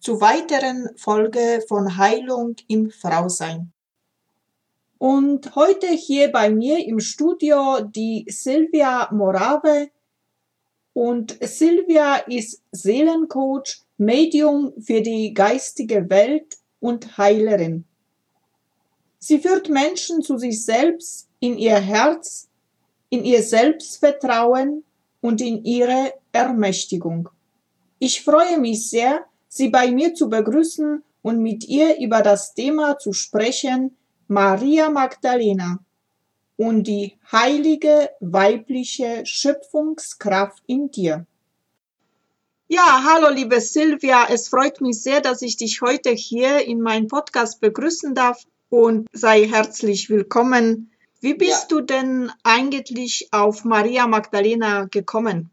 zu weiteren Folge von Heilung im Frausein. Und heute hier bei mir im Studio die Silvia Morave. Und Silvia ist Seelencoach, Medium für die geistige Welt und Heilerin. Sie führt Menschen zu sich selbst, in ihr Herz, in ihr Selbstvertrauen und in ihre Ermächtigung. Ich freue mich sehr, Sie bei mir zu begrüßen und mit ihr über das Thema zu sprechen, Maria Magdalena und die heilige weibliche Schöpfungskraft in dir. Ja, hallo liebe Silvia, es freut mich sehr, dass ich dich heute hier in meinem Podcast begrüßen darf und sei herzlich willkommen. Wie bist ja. du denn eigentlich auf Maria Magdalena gekommen?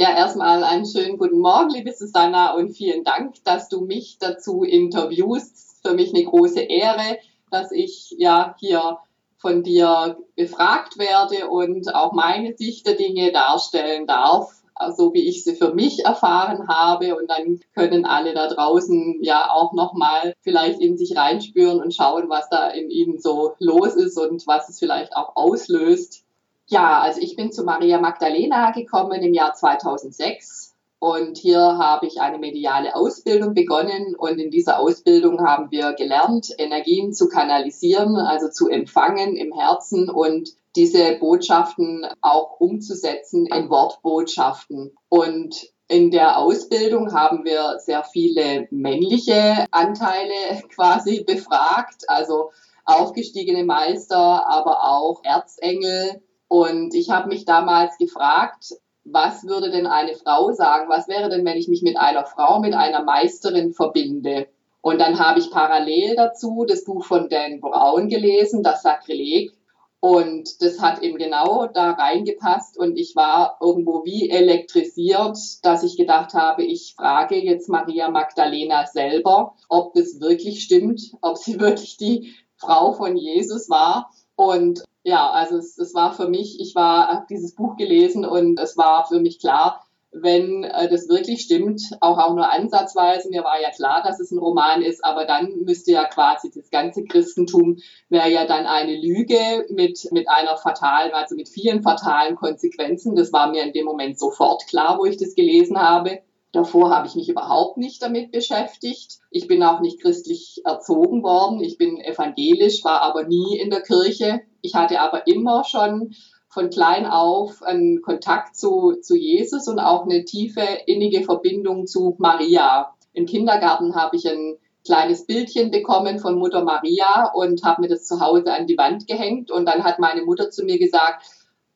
Ja, erstmal einen schönen guten Morgen, liebe Susanna, und vielen Dank, dass du mich dazu interviewst. Für mich eine große Ehre, dass ich ja hier von dir befragt werde und auch meine Sicht der Dinge darstellen darf so wie ich sie für mich erfahren habe. Und dann können alle da draußen ja auch nochmal vielleicht in sich reinspüren und schauen, was da in ihnen so los ist und was es vielleicht auch auslöst. Ja, also ich bin zu Maria Magdalena gekommen im Jahr 2006 und hier habe ich eine mediale Ausbildung begonnen und in dieser Ausbildung haben wir gelernt, Energien zu kanalisieren, also zu empfangen im Herzen und diese Botschaften auch umzusetzen in Wortbotschaften. Und in der Ausbildung haben wir sehr viele männliche Anteile quasi befragt, also aufgestiegene Meister, aber auch Erzengel. Und ich habe mich damals gefragt, was würde denn eine Frau sagen? Was wäre denn, wenn ich mich mit einer Frau, mit einer Meisterin verbinde? Und dann habe ich parallel dazu das Buch von Dan Brown gelesen, das Sakrileg. Und das hat eben genau da reingepasst und ich war irgendwo wie elektrisiert, dass ich gedacht habe, ich frage jetzt Maria Magdalena selber, ob das wirklich stimmt, ob sie wirklich die Frau von Jesus war. Und ja, also es, es war für mich, ich war, habe dieses Buch gelesen und es war für mich klar, wenn äh, das wirklich stimmt, auch, auch nur ansatzweise, mir war ja klar, dass es ein Roman ist, aber dann müsste ja quasi das ganze Christentum wäre ja dann eine Lüge mit, mit einer fatalen, also mit vielen fatalen Konsequenzen. Das war mir in dem Moment sofort klar, wo ich das gelesen habe. Davor habe ich mich überhaupt nicht damit beschäftigt. Ich bin auch nicht christlich erzogen worden. Ich bin evangelisch, war aber nie in der Kirche. Ich hatte aber immer schon von klein auf einen Kontakt zu, zu Jesus und auch eine tiefe, innige Verbindung zu Maria. Im Kindergarten habe ich ein kleines Bildchen bekommen von Mutter Maria und habe mir das zu Hause an die Wand gehängt. Und dann hat meine Mutter zu mir gesagt,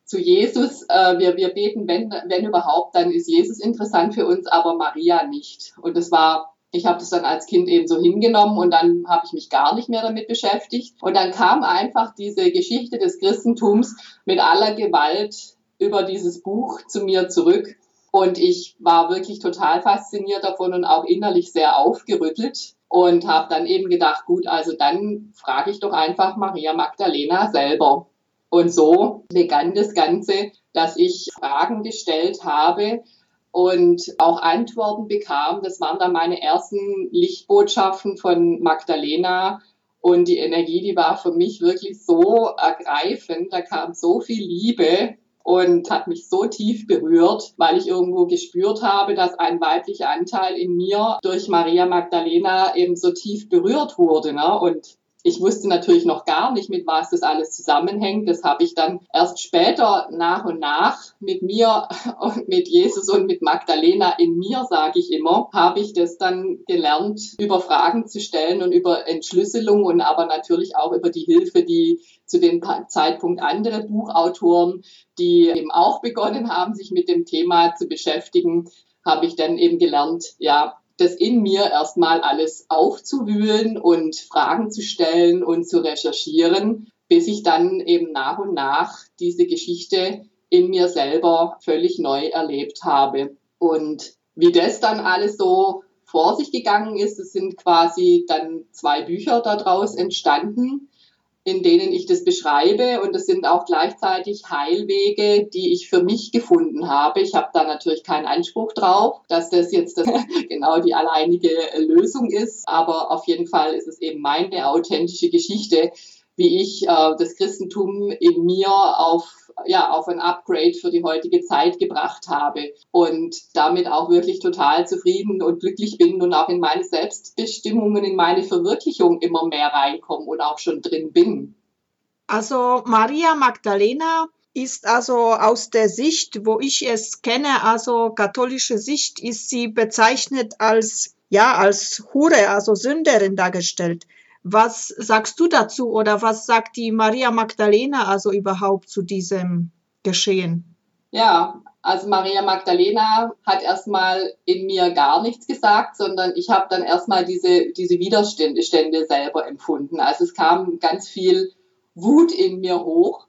zu Jesus, äh, wir, wir beten, wenn, wenn überhaupt, dann ist Jesus interessant für uns, aber Maria nicht. Und das war ich habe das dann als Kind eben so hingenommen und dann habe ich mich gar nicht mehr damit beschäftigt. Und dann kam einfach diese Geschichte des Christentums mit aller Gewalt über dieses Buch zu mir zurück. Und ich war wirklich total fasziniert davon und auch innerlich sehr aufgerüttelt und habe dann eben gedacht, gut, also dann frage ich doch einfach Maria Magdalena selber. Und so begann das Ganze, dass ich Fragen gestellt habe, und auch Antworten bekam. Das waren dann meine ersten Lichtbotschaften von Magdalena. Und die Energie, die war für mich wirklich so ergreifend. Da kam so viel Liebe und hat mich so tief berührt, weil ich irgendwo gespürt habe, dass ein weiblicher Anteil in mir durch Maria Magdalena eben so tief berührt wurde. Ne? Und ich wusste natürlich noch gar nicht, mit was das alles zusammenhängt. Das habe ich dann erst später nach und nach mit mir und mit Jesus und mit Magdalena in mir, sage ich immer, habe ich das dann gelernt, über Fragen zu stellen und über Entschlüsselung und aber natürlich auch über die Hilfe, die zu dem Zeitpunkt andere Buchautoren, die eben auch begonnen haben, sich mit dem Thema zu beschäftigen, habe ich dann eben gelernt, ja, das in mir erstmal alles aufzuwühlen und Fragen zu stellen und zu recherchieren, bis ich dann eben nach und nach diese Geschichte in mir selber völlig neu erlebt habe. Und wie das dann alles so vor sich gegangen ist, es sind quasi dann zwei Bücher daraus entstanden in denen ich das beschreibe. Und es sind auch gleichzeitig Heilwege, die ich für mich gefunden habe. Ich habe da natürlich keinen Anspruch drauf, dass das jetzt genau die alleinige Lösung ist. Aber auf jeden Fall ist es eben meine authentische Geschichte, wie ich äh, das Christentum in mir auf ja, auf ein Upgrade für die heutige Zeit gebracht habe und damit auch wirklich total zufrieden und glücklich bin und auch in meine Selbstbestimmung und in meine Verwirklichung immer mehr reinkomme und auch schon drin bin. Also Maria Magdalena ist also aus der Sicht, wo ich es kenne, also katholische Sicht, ist sie bezeichnet als ja als Hure, also Sünderin dargestellt. Was sagst du dazu oder was sagt die Maria Magdalena also überhaupt zu diesem Geschehen? Ja, also Maria Magdalena hat erstmal in mir gar nichts gesagt, sondern ich habe dann erstmal diese, diese Widerstände selber empfunden. Also es kam ganz viel Wut in mir hoch.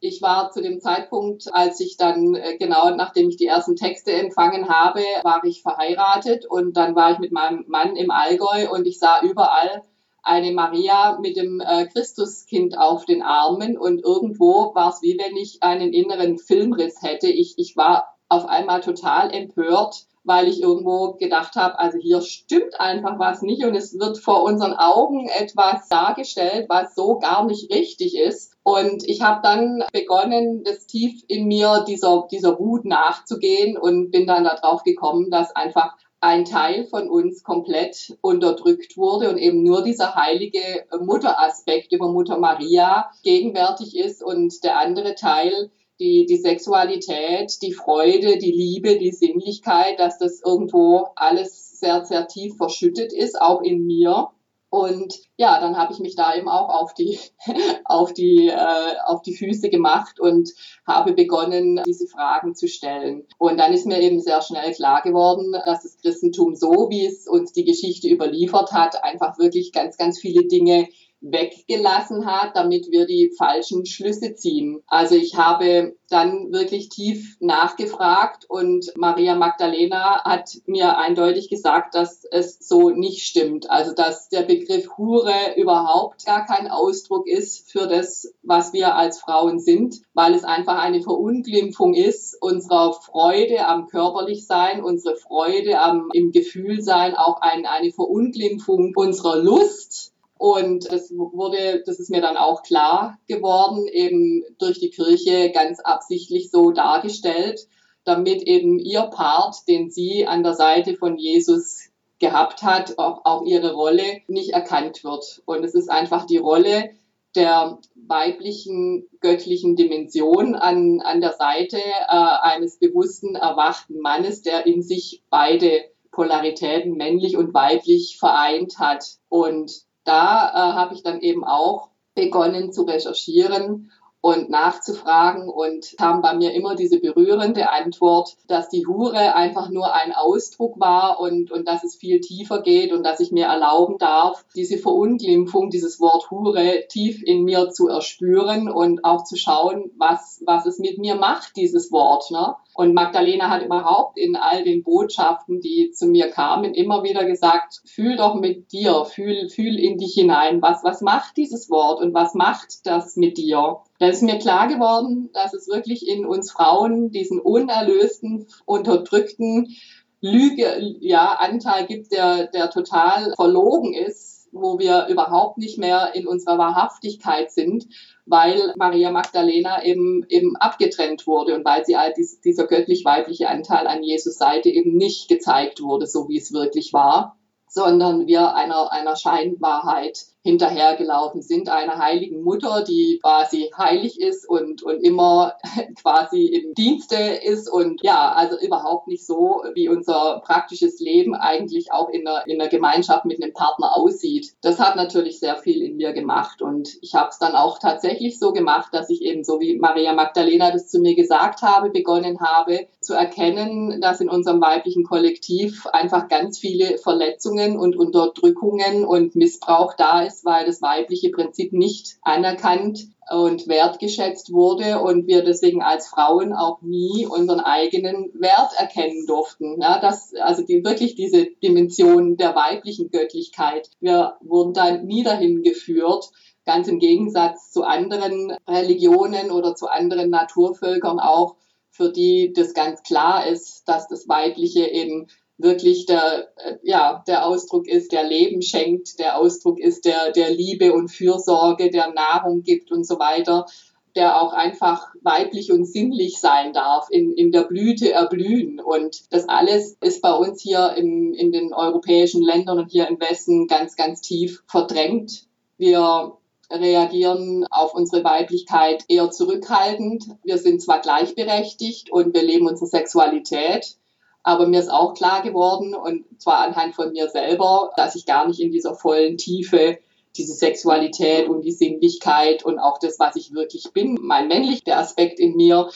Ich war zu dem Zeitpunkt, als ich dann, äh, genau nachdem ich die ersten Texte empfangen habe, war ich verheiratet und dann war ich mit meinem Mann im Allgäu und ich sah überall eine Maria mit dem äh, Christuskind auf den Armen und irgendwo war es wie wenn ich einen inneren Filmriss hätte. Ich, ich war auf einmal total empört, weil ich irgendwo gedacht habe, also hier stimmt einfach was nicht und es wird vor unseren Augen etwas dargestellt, was so gar nicht richtig ist. Und ich habe dann begonnen, das tief in mir dieser, dieser Wut nachzugehen und bin dann darauf gekommen, dass einfach ein Teil von uns komplett unterdrückt wurde und eben nur dieser heilige Mutteraspekt über Mutter Maria gegenwärtig ist und der andere Teil, die, die Sexualität, die Freude, die Liebe, die Sinnlichkeit, dass das irgendwo alles sehr, sehr tief verschüttet ist, auch in mir. Und ja, dann habe ich mich da eben auch auf die, auf die, äh, auf die Füße gemacht und habe begonnen, diese Fragen zu stellen. Und dann ist mir eben sehr schnell klar geworden, dass das Christentum so, wie es uns die Geschichte überliefert hat, einfach wirklich ganz, ganz viele Dinge weggelassen hat, damit wir die falschen Schlüsse ziehen. Also ich habe dann wirklich tief nachgefragt und Maria Magdalena hat mir eindeutig gesagt, dass es so nicht stimmt. Also dass der Begriff Hure überhaupt gar kein Ausdruck ist für das, was wir als Frauen sind, weil es einfach eine Verunglimpfung ist unserer Freude am Körperlichsein, unsere Freude am im Gefühlsein, auch ein, eine Verunglimpfung unserer Lust und es wurde, das ist mir dann auch klar geworden, eben durch die Kirche ganz absichtlich so dargestellt, damit eben ihr Part, den sie an der Seite von Jesus gehabt hat, auch, auch ihre Rolle nicht erkannt wird. Und es ist einfach die Rolle der weiblichen göttlichen Dimension an, an der Seite äh, eines bewussten, erwachten Mannes, der in sich beide Polaritäten, männlich und weiblich, vereint hat. Und da äh, habe ich dann eben auch begonnen zu recherchieren und nachzufragen und kam bei mir immer diese berührende Antwort, dass die Hure einfach nur ein Ausdruck war und, und dass es viel tiefer geht und dass ich mir erlauben darf, diese Verunglimpfung, dieses Wort Hure tief in mir zu erspüren und auch zu schauen, was, was es mit mir macht, dieses Wort. Ne? Und Magdalena hat überhaupt in all den Botschaften, die zu mir kamen, immer wieder gesagt, fühl doch mit dir, fühl, fühl in dich hinein. Was, was macht dieses Wort und was macht das mit dir? Da ist mir klar geworden, dass es wirklich in uns Frauen diesen unerlösten, unterdrückten Lüge, ja, Anteil gibt, der, der total verlogen ist wo wir überhaupt nicht mehr in unserer Wahrhaftigkeit sind, weil Maria Magdalena eben, eben abgetrennt wurde und weil sie all dies, dieser göttlich-weibliche Anteil an Jesus Seite eben nicht gezeigt wurde, so wie es wirklich war, sondern wir einer, einer Scheinwahrheit hinterhergelaufen sind, einer heiligen Mutter, die quasi heilig ist und, und immer quasi im Dienste ist und ja, also überhaupt nicht so, wie unser praktisches Leben eigentlich auch in der, in der Gemeinschaft mit einem Partner aussieht. Das hat natürlich sehr viel in mir gemacht und ich habe es dann auch tatsächlich so gemacht, dass ich eben so wie Maria Magdalena das zu mir gesagt habe, begonnen habe zu erkennen, dass in unserem weiblichen Kollektiv einfach ganz viele Verletzungen und Unterdrückungen und Missbrauch da ist ist, weil das weibliche Prinzip nicht anerkannt und wertgeschätzt wurde und wir deswegen als Frauen auch nie unseren eigenen Wert erkennen durften. Ja, das, also die, wirklich diese Dimension der weiblichen Göttlichkeit. Wir wurden da nie dahin geführt, ganz im Gegensatz zu anderen Religionen oder zu anderen Naturvölkern auch, für die das ganz klar ist, dass das Weibliche eben wirklich der, äh, ja, der Ausdruck ist, der Leben schenkt, der Ausdruck ist, der, der Liebe und Fürsorge, der Nahrung gibt und so weiter, der auch einfach weiblich und sinnlich sein darf, in, in der Blüte erblühen. Und das alles ist bei uns hier im, in den europäischen Ländern und hier im Westen ganz, ganz tief verdrängt. Wir reagieren auf unsere Weiblichkeit eher zurückhaltend. Wir sind zwar gleichberechtigt und wir leben unsere Sexualität, aber mir ist auch klar geworden, und zwar anhand von mir selber, dass ich gar nicht in dieser vollen Tiefe diese Sexualität und die Sinnlichkeit und auch das, was ich wirklich bin, mein männlicher Aspekt in mir,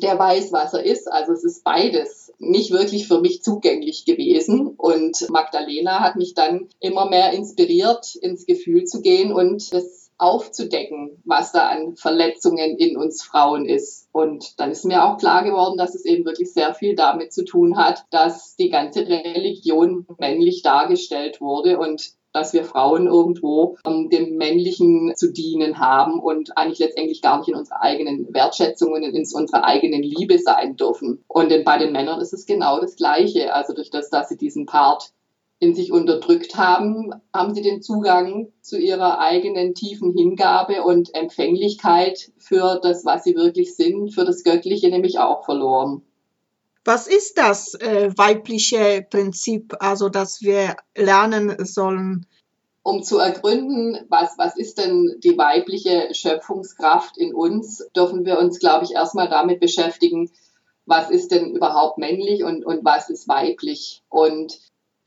der weiß, was er ist. Also es ist beides nicht wirklich für mich zugänglich gewesen. Und Magdalena hat mich dann immer mehr inspiriert, ins Gefühl zu gehen und das aufzudecken, was da an Verletzungen in uns Frauen ist. Und dann ist mir auch klar geworden, dass es eben wirklich sehr viel damit zu tun hat, dass die ganze Religion männlich dargestellt wurde und dass wir Frauen irgendwo um, dem Männlichen zu dienen haben und eigentlich letztendlich gar nicht in unserer eigenen Wertschätzung und in unserer eigenen Liebe sein dürfen. Und bei den Männern ist es genau das Gleiche. Also durch das, dass sie diesen Part in sich unterdrückt haben, haben sie den Zugang zu ihrer eigenen tiefen Hingabe und Empfänglichkeit für das, was sie wirklich sind, für das Göttliche nämlich auch verloren. Was ist das äh, weibliche Prinzip, also das wir lernen sollen? Um zu ergründen, was, was ist denn die weibliche Schöpfungskraft in uns, dürfen wir uns, glaube ich, erstmal damit beschäftigen, was ist denn überhaupt männlich und, und was ist weiblich. Und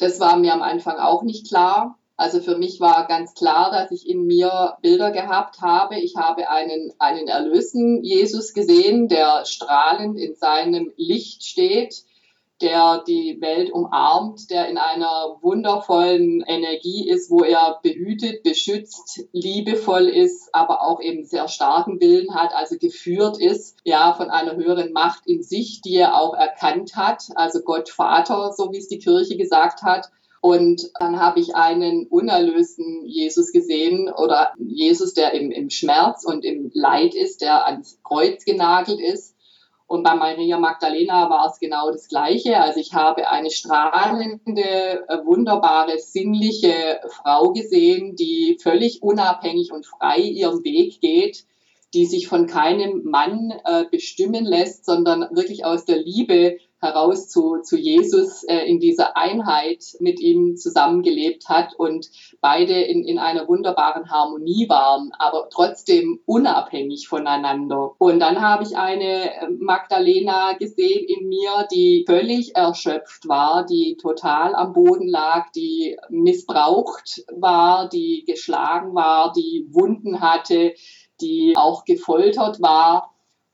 das war mir am Anfang auch nicht klar. Also für mich war ganz klar, dass ich in mir Bilder gehabt habe. Ich habe einen, einen erlösten Jesus gesehen, der strahlend in seinem Licht steht, der die Welt umarmt, der in einer wundervollen Energie ist, wo er behütet, beschützt, liebevoll ist, aber auch eben sehr starken Willen hat, also geführt ist, ja, von einer höheren Macht in sich, die er auch erkannt hat, also Gott Vater, so wie es die Kirche gesagt hat. Und dann habe ich einen unerlösten Jesus gesehen oder Jesus, der im, im Schmerz und im Leid ist, der ans Kreuz genagelt ist und bei Maria Magdalena war es genau das Gleiche. Also ich habe eine strahlende, äh, wunderbare, sinnliche Frau gesehen, die völlig unabhängig und frei ihren Weg geht, die sich von keinem Mann äh, bestimmen lässt, sondern wirklich aus der Liebe heraus zu, zu Jesus äh, in dieser Einheit mit ihm zusammengelebt hat und beide in, in einer wunderbaren Harmonie waren, aber trotzdem unabhängig voneinander. Und dann habe ich eine äh, Magdalena gesehen in mir, die völlig erschöpft war, die total am Boden lag, die missbraucht war, die geschlagen war, die Wunden hatte, die auch gefoltert war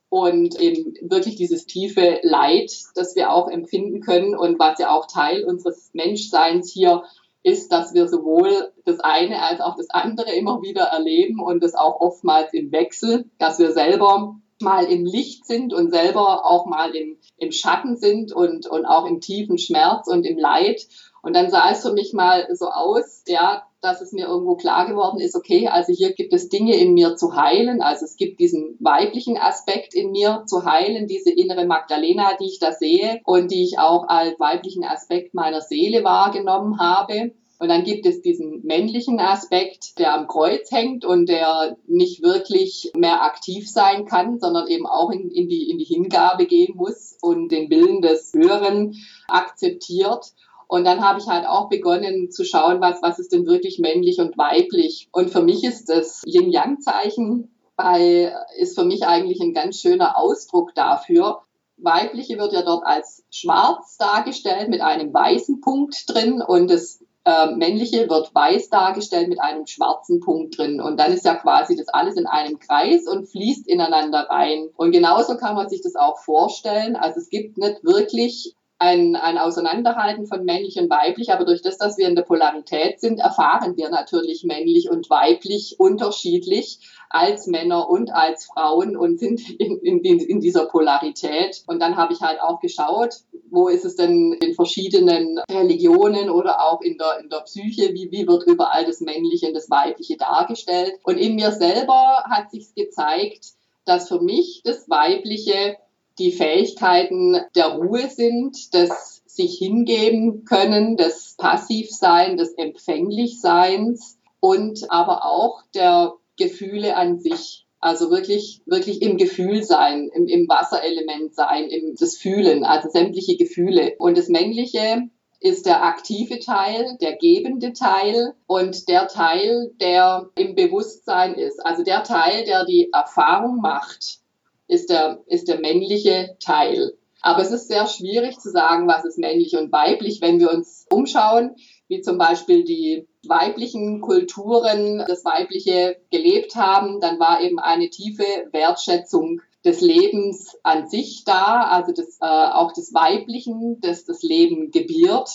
und eben wirklich dieses tiefe Leid, das wir auch empfinden können und was ja auch Teil unseres Menschseins hier ist, dass wir sowohl das eine als auch das andere immer wieder erleben und das auch oftmals im Wechsel, dass wir selber mal im Licht sind und selber auch mal im, im Schatten sind und, und auch im tiefen Schmerz und im Leid. Und dann sah es für mich mal so aus, ja, dass es mir irgendwo klar geworden ist, okay, also hier gibt es Dinge in mir zu heilen, also es gibt diesen weiblichen Aspekt in mir zu heilen, diese innere Magdalena, die ich da sehe und die ich auch als weiblichen Aspekt meiner Seele wahrgenommen habe. Und dann gibt es diesen männlichen Aspekt, der am Kreuz hängt und der nicht wirklich mehr aktiv sein kann, sondern eben auch in, in, die, in die Hingabe gehen muss und den Willen des Höheren akzeptiert. Und dann habe ich halt auch begonnen zu schauen, was, was ist denn wirklich männlich und weiblich. Und für mich ist das Yin-Yang-Zeichen bei, ist für mich eigentlich ein ganz schöner Ausdruck dafür. Weibliche wird ja dort als schwarz dargestellt mit einem weißen Punkt drin und das äh, männliche wird weiß dargestellt mit einem schwarzen Punkt drin. Und dann ist ja quasi das alles in einem Kreis und fließt ineinander rein. Und genauso kann man sich das auch vorstellen. Also es gibt nicht wirklich ein, ein Auseinanderhalten von männlich und weiblich, aber durch das, dass wir in der Polarität sind, erfahren wir natürlich männlich und weiblich unterschiedlich als Männer und als Frauen und sind in, in, in dieser Polarität. Und dann habe ich halt auch geschaut, wo ist es denn in verschiedenen Religionen oder auch in der, in der Psyche, wie, wie wird überall das Männliche und das Weibliche dargestellt. Und in mir selber hat sich gezeigt, dass für mich das Weibliche die Fähigkeiten der Ruhe sind, des sich hingeben können, des Passivsein, des Empfänglichseins und aber auch der Gefühle an sich. Also wirklich, wirklich im Gefühl sein, im, im Wasserelement sein, im, das Fühlen, also sämtliche Gefühle. Und das Männliche ist der aktive Teil, der gebende Teil und der Teil, der im Bewusstsein ist. Also der Teil, der die Erfahrung macht, ist der, ist der männliche Teil. Aber es ist sehr schwierig zu sagen, was ist männlich und weiblich, wenn wir uns umschauen, wie zum Beispiel die weiblichen Kulturen das Weibliche gelebt haben, dann war eben eine tiefe Wertschätzung des Lebens an sich da, also des, äh, auch des Weiblichen, das das Leben gebiert,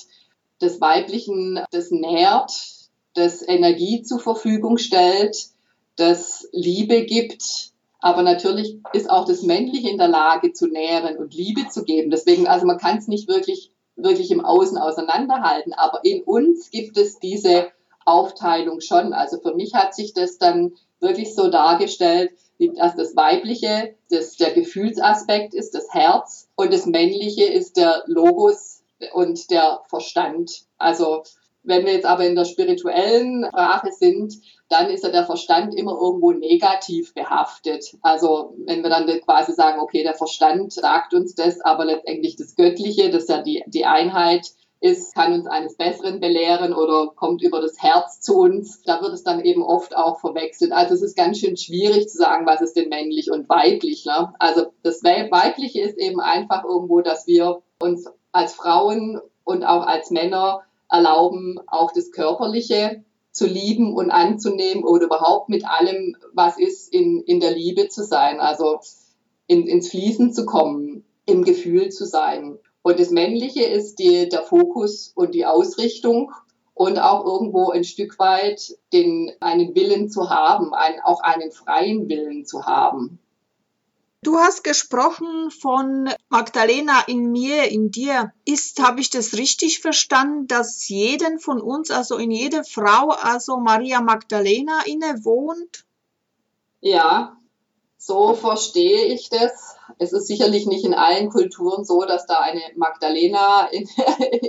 des Weiblichen, das nährt, das Energie zur Verfügung stellt, das Liebe gibt, aber natürlich ist auch das Männliche in der Lage zu nähren und Liebe zu geben. Deswegen, also man kann es nicht wirklich, wirklich im Außen auseinanderhalten. Aber in uns gibt es diese Aufteilung schon. Also für mich hat sich das dann wirklich so dargestellt, dass das Weibliche das der Gefühlsaspekt ist, das Herz und das Männliche ist der Logos und der Verstand. Also wenn wir jetzt aber in der spirituellen Sprache sind, dann ist ja der Verstand immer irgendwo negativ behaftet. Also wenn wir dann quasi sagen, okay, der Verstand sagt uns das, aber letztendlich das Göttliche, das ja die, die Einheit ist, kann uns eines Besseren belehren oder kommt über das Herz zu uns. Da wird es dann eben oft auch verwechselt. Also es ist ganz schön schwierig zu sagen, was ist denn männlich und weiblich. Ne? Also das Weibliche ist eben einfach irgendwo, dass wir uns als Frauen und auch als Männer erlauben, auch das Körperliche zu lieben und anzunehmen oder überhaupt mit allem, was ist, in, in der Liebe zu sein, also in, ins Fließen zu kommen, im Gefühl zu sein. Und das Männliche ist die, der Fokus und die Ausrichtung und auch irgendwo ein Stück weit den, einen Willen zu haben, ein, auch einen freien Willen zu haben. Du hast gesprochen von Magdalena in mir, in dir. Ist, habe ich das richtig verstanden, dass jeden von uns, also in jeder Frau, also Maria Magdalena inne wohnt? Ja, so verstehe ich das. Es ist sicherlich nicht in allen Kulturen so, dass da eine Magdalena in,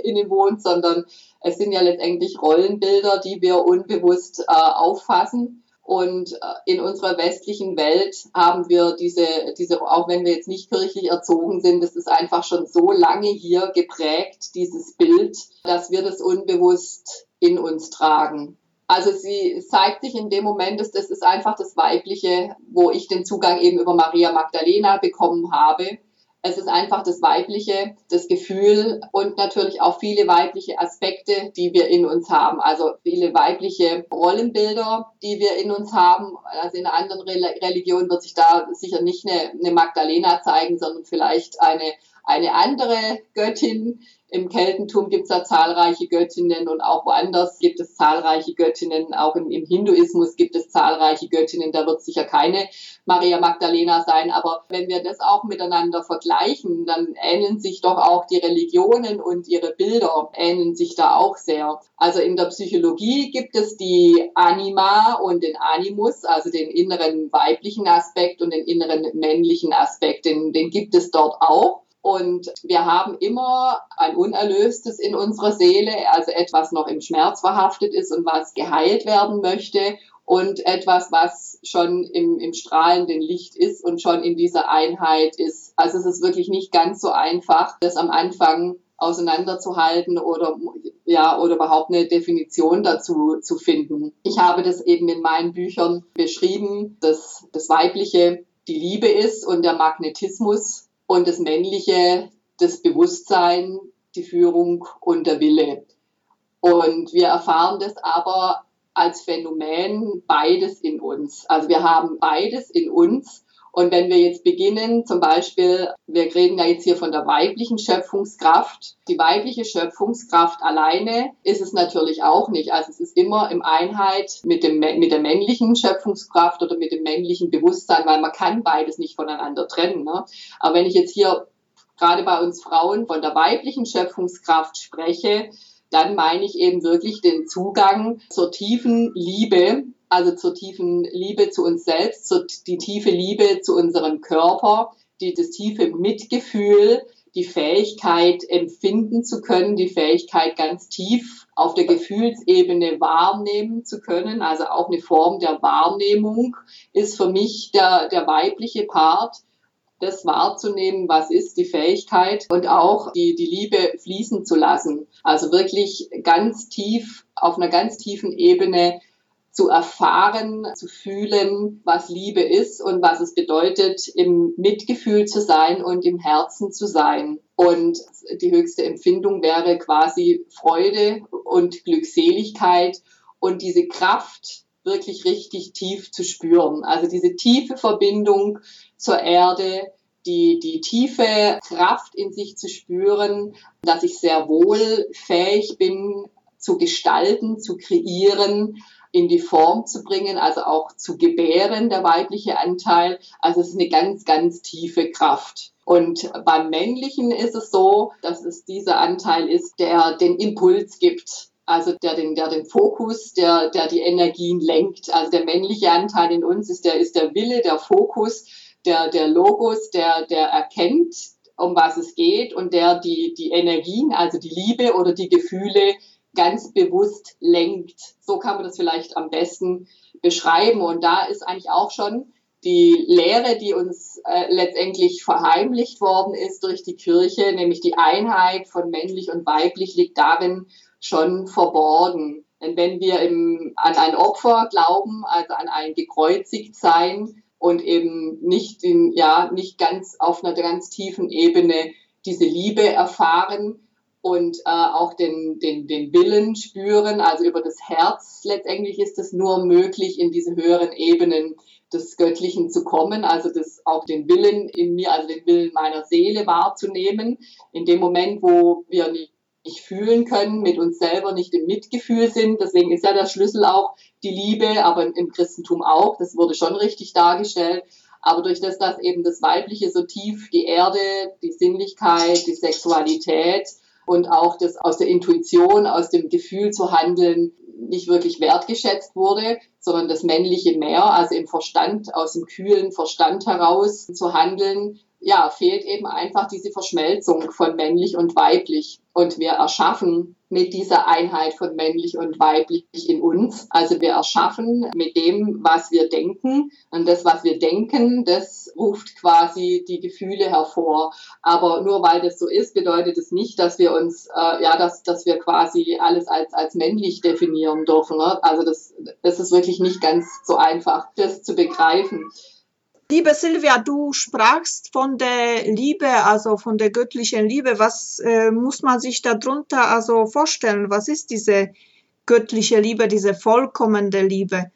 innen wohnt, sondern es sind ja letztendlich Rollenbilder, die wir unbewusst äh, auffassen. Und äh, in unserer westlichen Welt haben wir diese, diese, auch wenn wir jetzt nicht kirchlich erzogen sind, das ist einfach schon so lange hier geprägt, dieses Bild, dass wir das unbewusst in uns tragen. Also sie zeigt sich in dem Moment, dass das ist einfach das Weibliche, wo ich den Zugang eben über Maria Magdalena bekommen habe. Es ist einfach das Weibliche, das Gefühl und natürlich auch viele weibliche Aspekte, die wir in uns haben. Also viele weibliche Rollenbilder, die wir in uns haben. Also in einer anderen Religion wird sich da sicher nicht eine, eine Magdalena zeigen, sondern vielleicht eine, eine andere Göttin, im Keltentum gibt es da zahlreiche Göttinnen und auch woanders gibt es zahlreiche Göttinnen. Auch im, im Hinduismus gibt es zahlreiche Göttinnen. Da wird sicher keine Maria Magdalena sein. Aber wenn wir das auch miteinander vergleichen, dann ähneln sich doch auch die Religionen und ihre Bilder ähneln sich da auch sehr. Also in der Psychologie gibt es die Anima und den Animus, also den inneren weiblichen Aspekt und den inneren männlichen Aspekt. Den, den gibt es dort auch. Und wir haben immer ein Unerlöstes in unserer Seele, also etwas noch im Schmerz verhaftet ist und was geheilt werden möchte und etwas, was schon im, im strahlenden Licht ist und schon in dieser Einheit ist. Also es ist wirklich nicht ganz so einfach, das am Anfang auseinanderzuhalten oder ja oder überhaupt eine Definition dazu zu finden. Ich habe das eben in meinen Büchern beschrieben, dass das Weibliche die Liebe ist und der Magnetismus und das Männliche, das Bewusstsein, die Führung und der Wille. Und wir erfahren das aber als Phänomen beides in uns. Also wir haben beides in uns und wenn wir jetzt beginnen, zum Beispiel, wir reden ja jetzt hier von der weiblichen Schöpfungskraft. Die weibliche Schöpfungskraft alleine ist es natürlich auch nicht. Also es ist immer im Einheit mit, dem, mit der männlichen Schöpfungskraft oder mit dem männlichen Bewusstsein, weil man kann beides nicht voneinander trennen. Ne? Aber wenn ich jetzt hier gerade bei uns Frauen von der weiblichen Schöpfungskraft spreche, dann meine ich eben wirklich den Zugang zur tiefen Liebe, also zur tiefen Liebe zu uns selbst, zur, die tiefe Liebe zu unserem Körper, die, das tiefe Mitgefühl, die Fähigkeit empfinden zu können, die Fähigkeit ganz tief auf der Gefühlsebene wahrnehmen zu können, also auch eine Form der Wahrnehmung ist für mich der, der weibliche Part das wahrzunehmen, was ist die Fähigkeit und auch die, die Liebe fließen zu lassen. Also wirklich ganz tief, auf einer ganz tiefen Ebene zu erfahren, zu fühlen, was Liebe ist und was es bedeutet, im Mitgefühl zu sein und im Herzen zu sein. Und die höchste Empfindung wäre quasi Freude und Glückseligkeit und diese Kraft wirklich richtig tief zu spüren. Also diese tiefe Verbindung zur Erde, die, die tiefe Kraft in sich zu spüren, dass ich sehr wohl fähig bin, zu gestalten, zu kreieren, in die Form zu bringen, also auch zu gebären, der weibliche Anteil. Also es ist eine ganz, ganz tiefe Kraft. Und beim Männlichen ist es so, dass es dieser Anteil ist, der den Impuls gibt. Also der den, der den Fokus, der, der die Energien lenkt. Also der männliche Anteil in uns ist der, ist der Wille, der Fokus, der, der Logos, der, der erkennt, um was es geht und der die, die Energien, also die Liebe oder die Gefühle ganz bewusst lenkt. So kann man das vielleicht am besten beschreiben. Und da ist eigentlich auch schon die Lehre, die uns äh, letztendlich verheimlicht worden ist durch die Kirche, nämlich die Einheit von männlich und weiblich, liegt darin schon verborgen. Denn wenn wir im, an ein Opfer glauben, also an ein gekreuzigt sein und eben nicht, in, ja, nicht ganz auf einer ganz tiefen Ebene diese Liebe erfahren, und äh, auch den, den, den Willen spüren. Also über das Herz letztendlich ist es nur möglich, in diese höheren Ebenen des Göttlichen zu kommen, also das, auch den Willen in mir, also den Willen meiner Seele wahrzunehmen. In dem Moment, wo wir nicht, nicht fühlen können, mit uns selber nicht im Mitgefühl sind. Deswegen ist ja der Schlüssel auch die Liebe, aber im Christentum auch. Das wurde schon richtig dargestellt. Aber durch das, dass eben das Weibliche so tief die Erde, die Sinnlichkeit, die Sexualität, und auch das aus der Intuition, aus dem Gefühl zu handeln nicht wirklich wertgeschätzt wurde, sondern das männliche mehr, also im Verstand, aus dem kühlen Verstand heraus zu handeln, ja, fehlt eben einfach diese Verschmelzung von männlich und weiblich. Und wir erschaffen mit dieser Einheit von männlich und weiblich in uns. Also wir erschaffen mit dem, was wir denken. Und das, was wir denken, das ruft quasi die Gefühle hervor. Aber nur weil das so ist, bedeutet es nicht, dass wir uns, äh, ja, dass, dass wir quasi alles als, als männlich definieren dürfen. Ne? Also das, das ist wirklich nicht ganz so einfach, das zu begreifen. Liebe Silvia, du sprachst von der Liebe, also von der göttlichen Liebe. Was äh, muss man sich darunter also vorstellen? Was ist diese göttliche Liebe, diese vollkommene Liebe?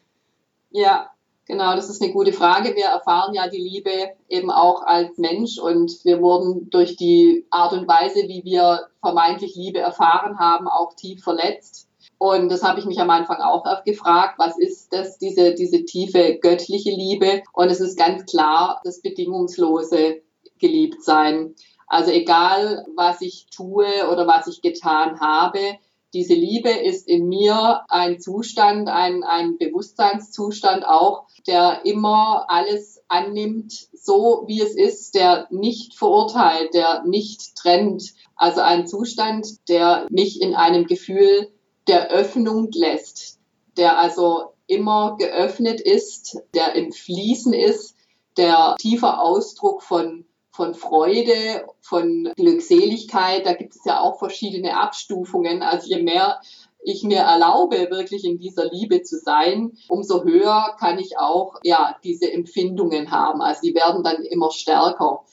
Ja, genau, das ist eine gute Frage. Wir erfahren ja die Liebe eben auch als Mensch und wir wurden durch die Art und Weise, wie wir vermeintlich Liebe erfahren haben, auch tief verletzt. Und das habe ich mich am Anfang auch gefragt, was ist das, diese, diese tiefe göttliche Liebe? Und es ist ganz klar das bedingungslose Geliebtsein. Also egal, was ich tue oder was ich getan habe, Diese Liebe ist in mir ein Zustand, ein, ein Bewusstseinszustand auch, der immer alles annimmt, so wie es ist, der nicht verurteilt, der nicht trennt. Also ein Zustand, der mich in einem Gefühl der Öffnung lässt, der also immer geöffnet ist, der im Fließen ist, der tiefer Ausdruck von von Freude, von Glückseligkeit. Da gibt es ja auch verschiedene Abstufungen. Also je mehr ich mir erlaube, wirklich in dieser Liebe zu sein, umso höher kann ich auch ja diese Empfindungen haben. Also die werden dann immer stärker.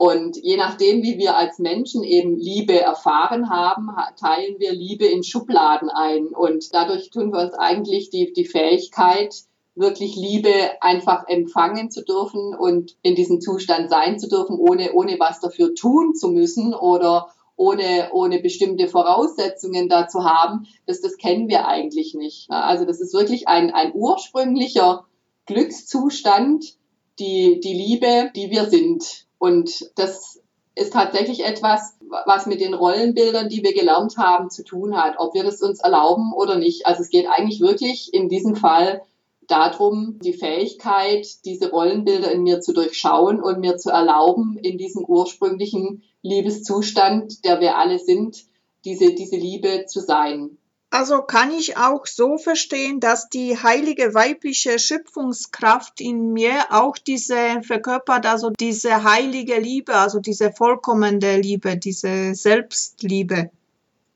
Und je nachdem, wie wir als Menschen eben Liebe erfahren haben, teilen wir Liebe in Schubladen ein. Und dadurch tun wir uns eigentlich die, die Fähigkeit, wirklich Liebe einfach empfangen zu dürfen und in diesem Zustand sein zu dürfen, ohne, ohne was dafür tun zu müssen oder ohne, ohne bestimmte Voraussetzungen dazu haben, das, das kennen wir eigentlich nicht. Also das ist wirklich ein, ein ursprünglicher Glückszustand, die, die Liebe, die wir sind. Und das ist tatsächlich etwas, was mit den Rollenbildern, die wir gelernt haben, zu tun hat, ob wir das uns erlauben oder nicht. Also es geht eigentlich wirklich in diesem Fall darum, die Fähigkeit, diese Rollenbilder in mir zu durchschauen und mir zu erlauben, in diesem ursprünglichen Liebeszustand, der wir alle sind, diese, diese Liebe zu sein. Also kann ich auch so verstehen, dass die heilige weibliche Schöpfungskraft in mir auch diese verkörpert, also diese heilige Liebe, also diese vollkommene Liebe, diese Selbstliebe.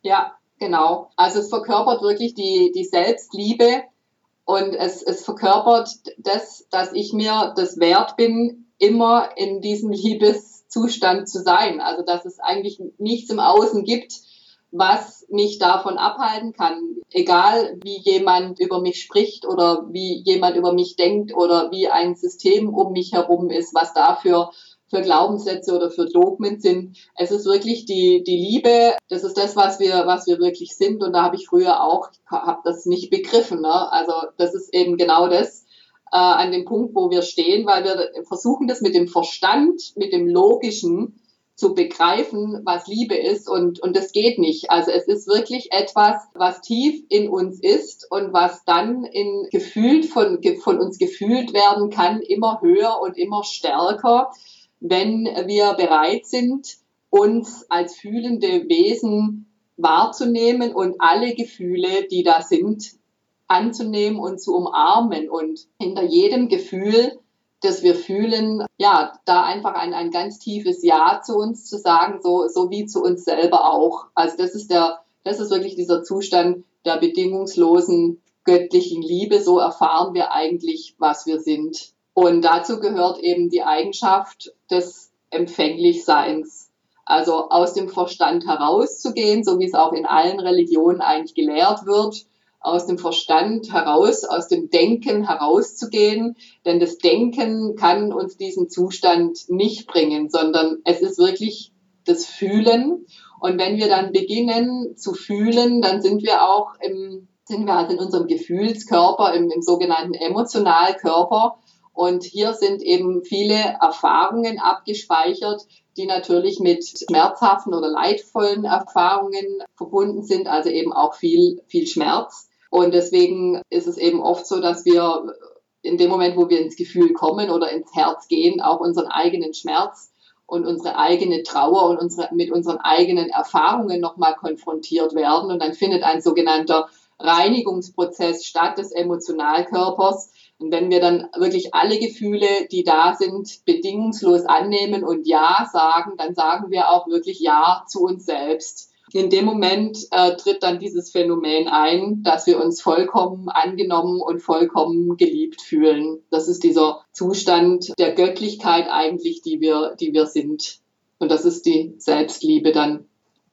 Ja, genau. Also es verkörpert wirklich die, die Selbstliebe, und es, es verkörpert das, dass ich mir das wert bin, immer in diesem Liebeszustand zu sein. Also dass es eigentlich nichts im Außen gibt, was mich davon abhalten kann. Egal wie jemand über mich spricht oder wie jemand über mich denkt oder wie ein System um mich herum ist, was dafür für Glaubenssätze oder für Dogmen sind. Es ist wirklich die, die Liebe, das ist das, was wir, was wir wirklich sind. Und da habe ich früher auch, habe das nicht begriffen. Ne? Also das ist eben genau das äh, an dem Punkt, wo wir stehen, weil wir versuchen, das mit dem Verstand, mit dem Logischen zu begreifen, was Liebe ist und, und das geht nicht. Also es ist wirklich etwas, was tief in uns ist und was dann in gefühlt von, von uns gefühlt werden kann, immer höher und immer stärker wenn wir bereit sind, uns als fühlende Wesen wahrzunehmen und alle Gefühle, die da sind, anzunehmen und zu umarmen und hinter jedem Gefühl, das wir fühlen, ja, da einfach ein, ein ganz tiefes Ja zu uns zu sagen, so, so wie zu uns selber auch. Also das ist der, das ist wirklich dieser Zustand der bedingungslosen göttlichen Liebe. So erfahren wir eigentlich, was wir sind. Und dazu gehört eben die Eigenschaft des Empfänglichseins. Also aus dem Verstand herauszugehen, so wie es auch in allen Religionen eigentlich gelehrt wird, aus dem Verstand heraus, aus dem Denken herauszugehen. Denn das Denken kann uns diesen Zustand nicht bringen, sondern es ist wirklich das Fühlen. Und wenn wir dann beginnen zu fühlen, dann sind wir auch im, sind wir halt in unserem Gefühlskörper, im, im sogenannten Emotionalkörper. Und hier sind eben viele Erfahrungen abgespeichert, die natürlich mit schmerzhaften oder leidvollen Erfahrungen verbunden sind, also eben auch viel, viel Schmerz. Und deswegen ist es eben oft so, dass wir in dem Moment, wo wir ins Gefühl kommen oder ins Herz gehen, auch unseren eigenen Schmerz und unsere eigene Trauer und unsere, mit unseren eigenen Erfahrungen nochmal konfrontiert werden. Und dann findet ein sogenannter Reinigungsprozess statt des Emotionalkörpers, und wenn wir dann wirklich alle Gefühle, die da sind, bedingungslos annehmen und Ja sagen, dann sagen wir auch wirklich Ja zu uns selbst. In dem Moment äh, tritt dann dieses Phänomen ein, dass wir uns vollkommen angenommen und vollkommen geliebt fühlen. Das ist dieser Zustand der Göttlichkeit eigentlich, die wir, die wir sind. Und das ist die Selbstliebe dann.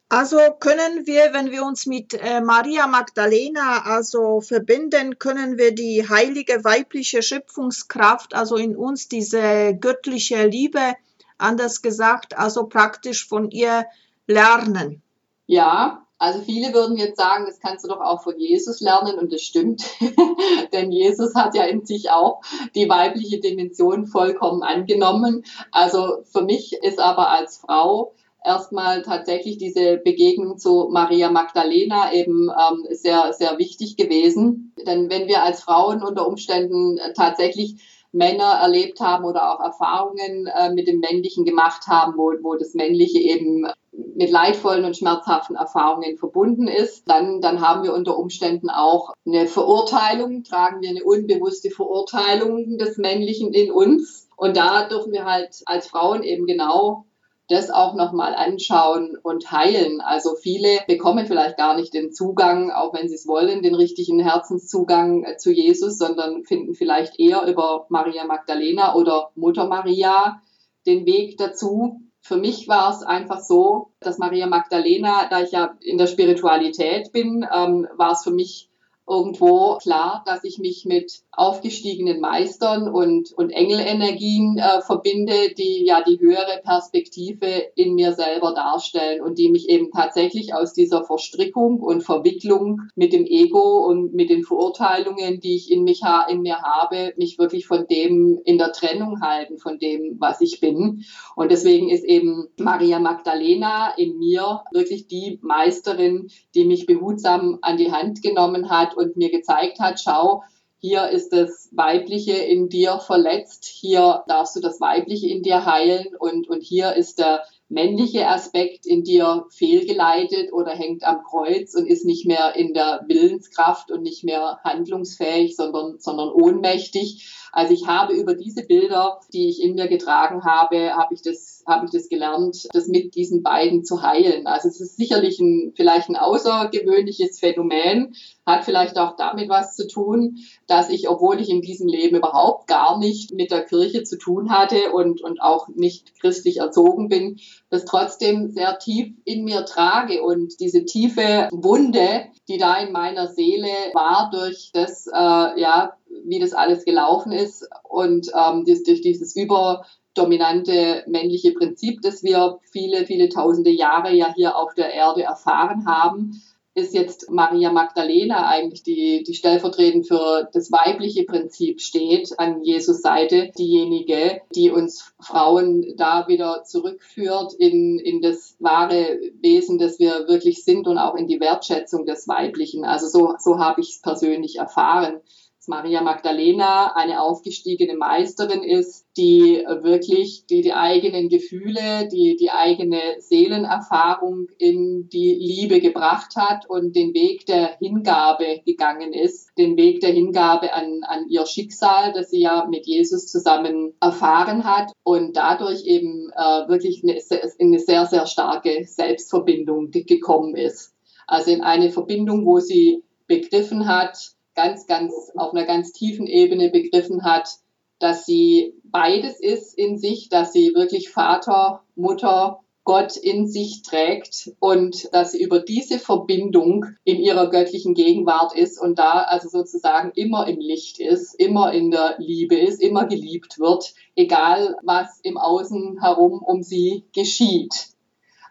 Also können wir, wenn wir uns mit äh, Maria Magdalena also verbinden, können wir die heilige weibliche Schöpfungskraft, also in uns diese göttliche Liebe, anders gesagt, also praktisch von ihr lernen. Ja, also viele würden jetzt sagen, das kannst du doch auch von Jesus lernen und das stimmt, denn Jesus hat ja in sich auch die weibliche Dimension vollkommen angenommen. Also für mich ist aber als Frau erstmal tatsächlich diese Begegnung zu Maria Magdalena eben ähm, sehr, sehr wichtig gewesen. Denn wenn wir als Frauen unter Umständen tatsächlich Männer erlebt haben oder auch Erfahrungen äh, mit dem Männlichen gemacht haben, wo, wo das Männliche eben mit leidvollen und schmerzhaften Erfahrungen verbunden ist, dann, dann haben wir unter Umständen auch eine Verurteilung, tragen wir eine unbewusste Verurteilung des Männlichen in uns. Und da dürfen wir halt als Frauen eben genau das auch nochmal anschauen und heilen. Also viele bekommen vielleicht gar nicht den Zugang, auch wenn sie es wollen, den richtigen Herzenszugang äh, zu Jesus, sondern finden vielleicht eher über Maria Magdalena oder Mutter Maria den Weg dazu. Für mich war es einfach so, dass Maria Magdalena, da ich ja in der Spiritualität bin, ähm, war es für mich irgendwo klar, dass ich mich mit aufgestiegenen Meistern und, und Engelenergien äh, verbinde, die ja die höhere Perspektive in mir selber darstellen und die mich eben tatsächlich aus dieser Verstrickung und Verwicklung mit dem Ego und mit den Verurteilungen, die ich in, mich ha in mir habe, mich wirklich von dem in der Trennung halten, von dem, was ich bin. Und deswegen ist eben Maria Magdalena in mir wirklich die Meisterin, die mich behutsam an die Hand genommen hat und mir gezeigt hat, schau, hier ist das Weibliche in dir verletzt, hier darfst du das Weibliche in dir heilen und, und hier ist der männliche Aspekt in dir fehlgeleitet oder hängt am Kreuz und ist nicht mehr in der Willenskraft und nicht mehr handlungsfähig, sondern, sondern ohnmächtig. Also ich habe über diese Bilder, die ich in mir getragen habe, habe ich das, habe ich das gelernt, das mit diesen beiden zu heilen. Also es ist sicherlich ein, vielleicht ein außergewöhnliches Phänomen, hat vielleicht auch damit was zu tun, dass ich, obwohl ich in diesem Leben überhaupt gar nicht mit der Kirche zu tun hatte und, und auch nicht christlich erzogen bin, das trotzdem sehr tief in mir trage und diese tiefe Wunde, die da in meiner Seele war durch das, äh, ja, wie das alles gelaufen ist und ähm, durch dieses überdominante männliche Prinzip, das wir viele, viele tausende Jahre ja hier auf der Erde erfahren haben, ist jetzt Maria Magdalena eigentlich die, die stellvertretend für das weibliche Prinzip steht, an Jesus Seite, diejenige, die uns Frauen da wieder zurückführt in, in das wahre Wesen, das wir wirklich sind und auch in die Wertschätzung des Weiblichen. Also so, so habe ich es persönlich erfahren Maria Magdalena eine aufgestiegene Meisterin ist, die wirklich die, die eigenen Gefühle, die, die eigene Seelenerfahrung in die Liebe gebracht hat und den Weg der Hingabe gegangen ist, den Weg der Hingabe an, an ihr Schicksal, das sie ja mit Jesus zusammen erfahren hat und dadurch eben äh, wirklich eine, eine sehr, sehr starke Selbstverbindung gekommen ist. Also in eine Verbindung, wo sie begriffen hat, ganz, ganz auf einer ganz tiefen Ebene begriffen hat, dass sie beides ist in sich, dass sie wirklich Vater, Mutter, Gott in sich trägt und dass sie über diese Verbindung in ihrer göttlichen Gegenwart ist und da also sozusagen immer im Licht ist, immer in der Liebe ist, immer geliebt wird, egal was im Außen herum um sie geschieht.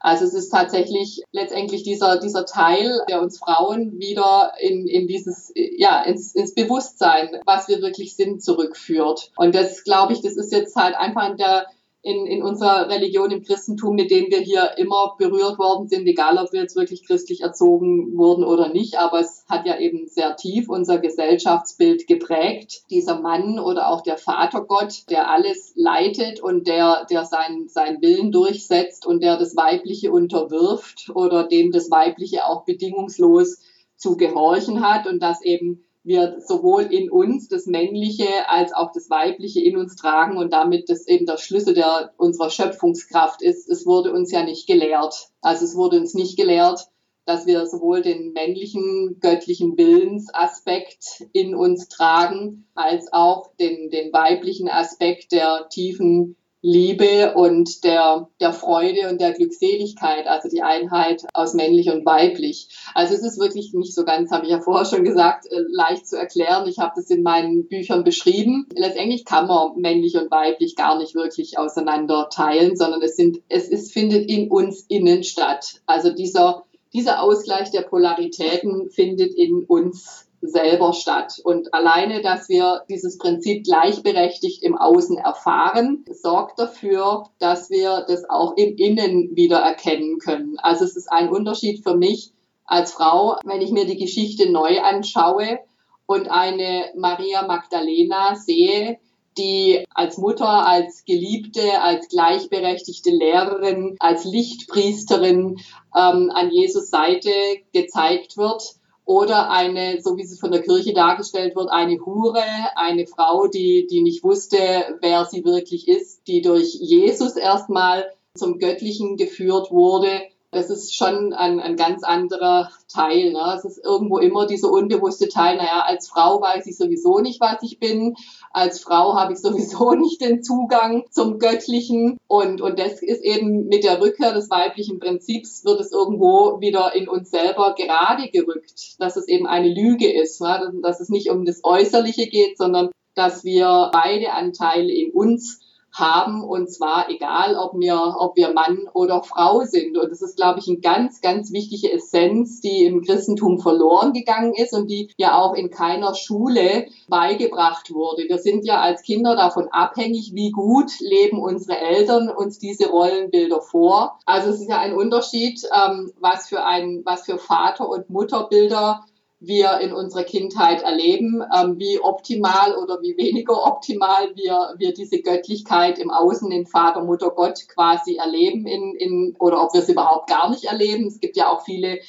Also es ist tatsächlich letztendlich dieser, dieser Teil, der uns Frauen wieder in, in dieses, ja, ins, ins Bewusstsein, was wir wirklich sind, zurückführt. Und das, glaube ich, das ist jetzt halt einfach der, in, in unserer Religion im Christentum, mit dem wir hier immer berührt worden sind, egal ob wir jetzt wirklich christlich erzogen wurden oder nicht, aber es hat ja eben sehr tief unser Gesellschaftsbild geprägt. Dieser Mann oder auch der Vatergott, der alles leitet und der, der seinen, seinen Willen durchsetzt und der das Weibliche unterwirft oder dem das Weibliche auch bedingungslos zu gehorchen hat und das eben wir sowohl in uns das Männliche als auch das Weibliche in uns tragen und damit das eben der Schlüssel der, unserer Schöpfungskraft ist. Es wurde uns ja nicht gelehrt. Also es wurde uns nicht gelehrt, dass wir sowohl den männlichen göttlichen Willensaspekt in uns tragen, als auch den, den weiblichen Aspekt der tiefen Liebe und der, der Freude und der Glückseligkeit, also die Einheit aus männlich und weiblich. Also es ist wirklich nicht so ganz, habe ich ja vorher schon gesagt, äh, leicht zu erklären. Ich habe das in meinen Büchern beschrieben. Letztendlich kann man männlich und weiblich gar nicht wirklich auseinander teilen, sondern es sind, es ist, findet in uns innen statt. Also dieser, dieser Ausgleich der Polaritäten findet in uns selber statt. Und alleine, dass wir dieses Prinzip gleichberechtigt im Außen erfahren, sorgt dafür, dass wir das auch im Innen wieder erkennen können. Also es ist ein Unterschied für mich als Frau, wenn ich mir die Geschichte neu anschaue und eine Maria Magdalena sehe, die als Mutter, als Geliebte, als gleichberechtigte Lehrerin, als Lichtpriesterin ähm, an Jesus Seite gezeigt wird oder eine, so wie sie von der Kirche dargestellt wird, eine Hure, eine Frau, die, die nicht wusste, wer sie wirklich ist, die durch Jesus erstmal zum Göttlichen geführt wurde. Das ist schon ein, ein ganz anderer Teil. Ne? Es ist irgendwo immer dieser unbewusste Teil, naja, als Frau weiß ich sowieso nicht, was ich bin als Frau habe ich sowieso nicht den Zugang zum Göttlichen. Und, und das ist eben mit der Rückkehr des weiblichen Prinzips wird es irgendwo wieder in uns selber gerade gerückt, dass es eben eine Lüge ist, ne? dass es nicht um das Äußerliche geht, sondern dass wir beide Anteile in uns haben und zwar egal, ob wir, ob wir Mann oder Frau sind. Und das ist, glaube ich, eine ganz, ganz wichtige Essenz, die im Christentum verloren gegangen ist und die ja auch in keiner Schule beigebracht wurde. Wir sind ja als Kinder davon abhängig, wie gut leben unsere Eltern uns diese Rollenbilder vor. Also es ist ja ein Unterschied, ähm, was für ein, was für Vater- und Mutterbilder wir in unserer Kindheit erleben, ähm, wie optimal oder wie weniger optimal wir, wir diese Göttlichkeit im Außen in Vater, Mutter, Gott quasi erleben in, in, oder ob wir es überhaupt gar nicht erleben. Es gibt ja auch viele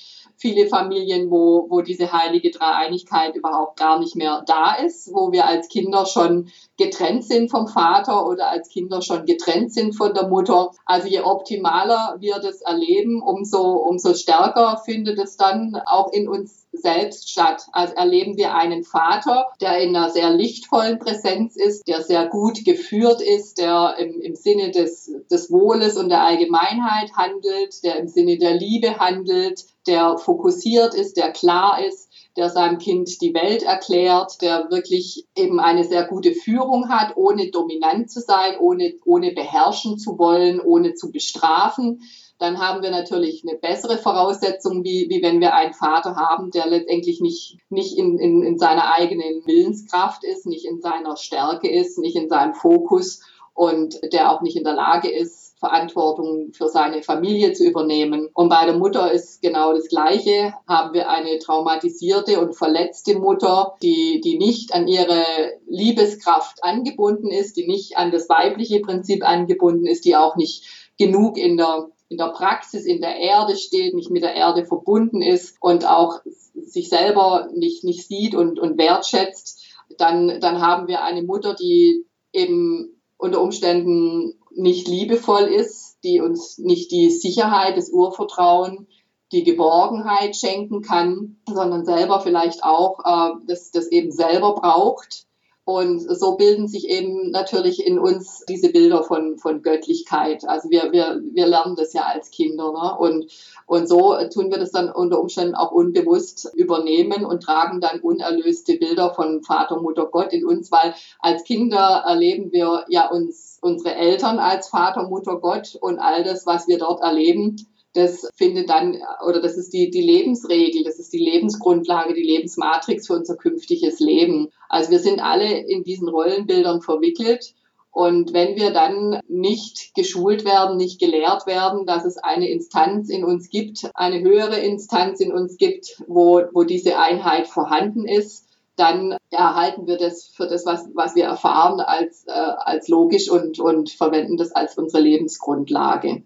viele Familien, wo, wo diese heilige Dreieinigkeit überhaupt gar nicht mehr da ist, wo wir als Kinder schon getrennt sind vom Vater oder als Kinder schon getrennt sind von der Mutter. Also je optimaler wir das erleben, umso, umso stärker findet es dann auch in uns selbst statt. Also erleben wir einen Vater, der in einer sehr lichtvollen Präsenz ist, der sehr gut geführt ist, der im, im Sinne des, des Wohles und der Allgemeinheit handelt, der im Sinne der Liebe handelt, der fokussiert ist, der klar ist, der seinem Kind die Welt erklärt, der wirklich eben eine sehr gute Führung hat, ohne dominant zu sein, ohne, ohne beherrschen zu wollen, ohne zu bestrafen. Dann haben wir natürlich eine bessere Voraussetzung, wie, wie wenn wir einen Vater haben, der letztendlich nicht, nicht in, in, in seiner eigenen Willenskraft ist, nicht in seiner Stärke ist, nicht in seinem Fokus und der auch nicht in der Lage ist, Verantwortung für seine Familie zu übernehmen. Und bei der Mutter ist genau das Gleiche. Haben wir eine traumatisierte und verletzte Mutter, die, die nicht an ihre Liebeskraft angebunden ist, die nicht an das weibliche Prinzip angebunden ist, die auch nicht genug in der in der Praxis in der Erde steht, nicht mit der Erde verbunden ist und auch sich selber nicht, nicht sieht und, und wertschätzt, dann, dann haben wir eine Mutter, die eben unter Umständen nicht liebevoll ist, die uns nicht die Sicherheit, das Urvertrauen, die Geborgenheit schenken kann, sondern selber vielleicht auch äh, das, das eben selber braucht. Und so bilden sich eben natürlich in uns diese Bilder von, von Göttlichkeit. Also wir, wir, wir lernen das ja als Kinder. Ne? Und, und so tun wir das dann unter Umständen auch unbewusst übernehmen und tragen dann unerlöste Bilder von Vater, Mutter, Gott in uns, weil als Kinder erleben wir ja uns, unsere Eltern als Vater, Mutter, Gott und all das, was wir dort erleben, das findet dann, oder das ist die, die Lebensregel, das ist die Lebensgrundlage, die Lebensmatrix für unser künftiges Leben. Also wir sind alle in diesen Rollenbildern verwickelt. Und wenn wir dann nicht geschult werden, nicht gelehrt werden, dass es eine Instanz in uns gibt, eine höhere Instanz in uns gibt, wo, wo diese Einheit vorhanden ist, dann erhalten wir das für das, was, was wir erfahren, als, äh, als logisch und, und verwenden das als unsere Lebensgrundlage.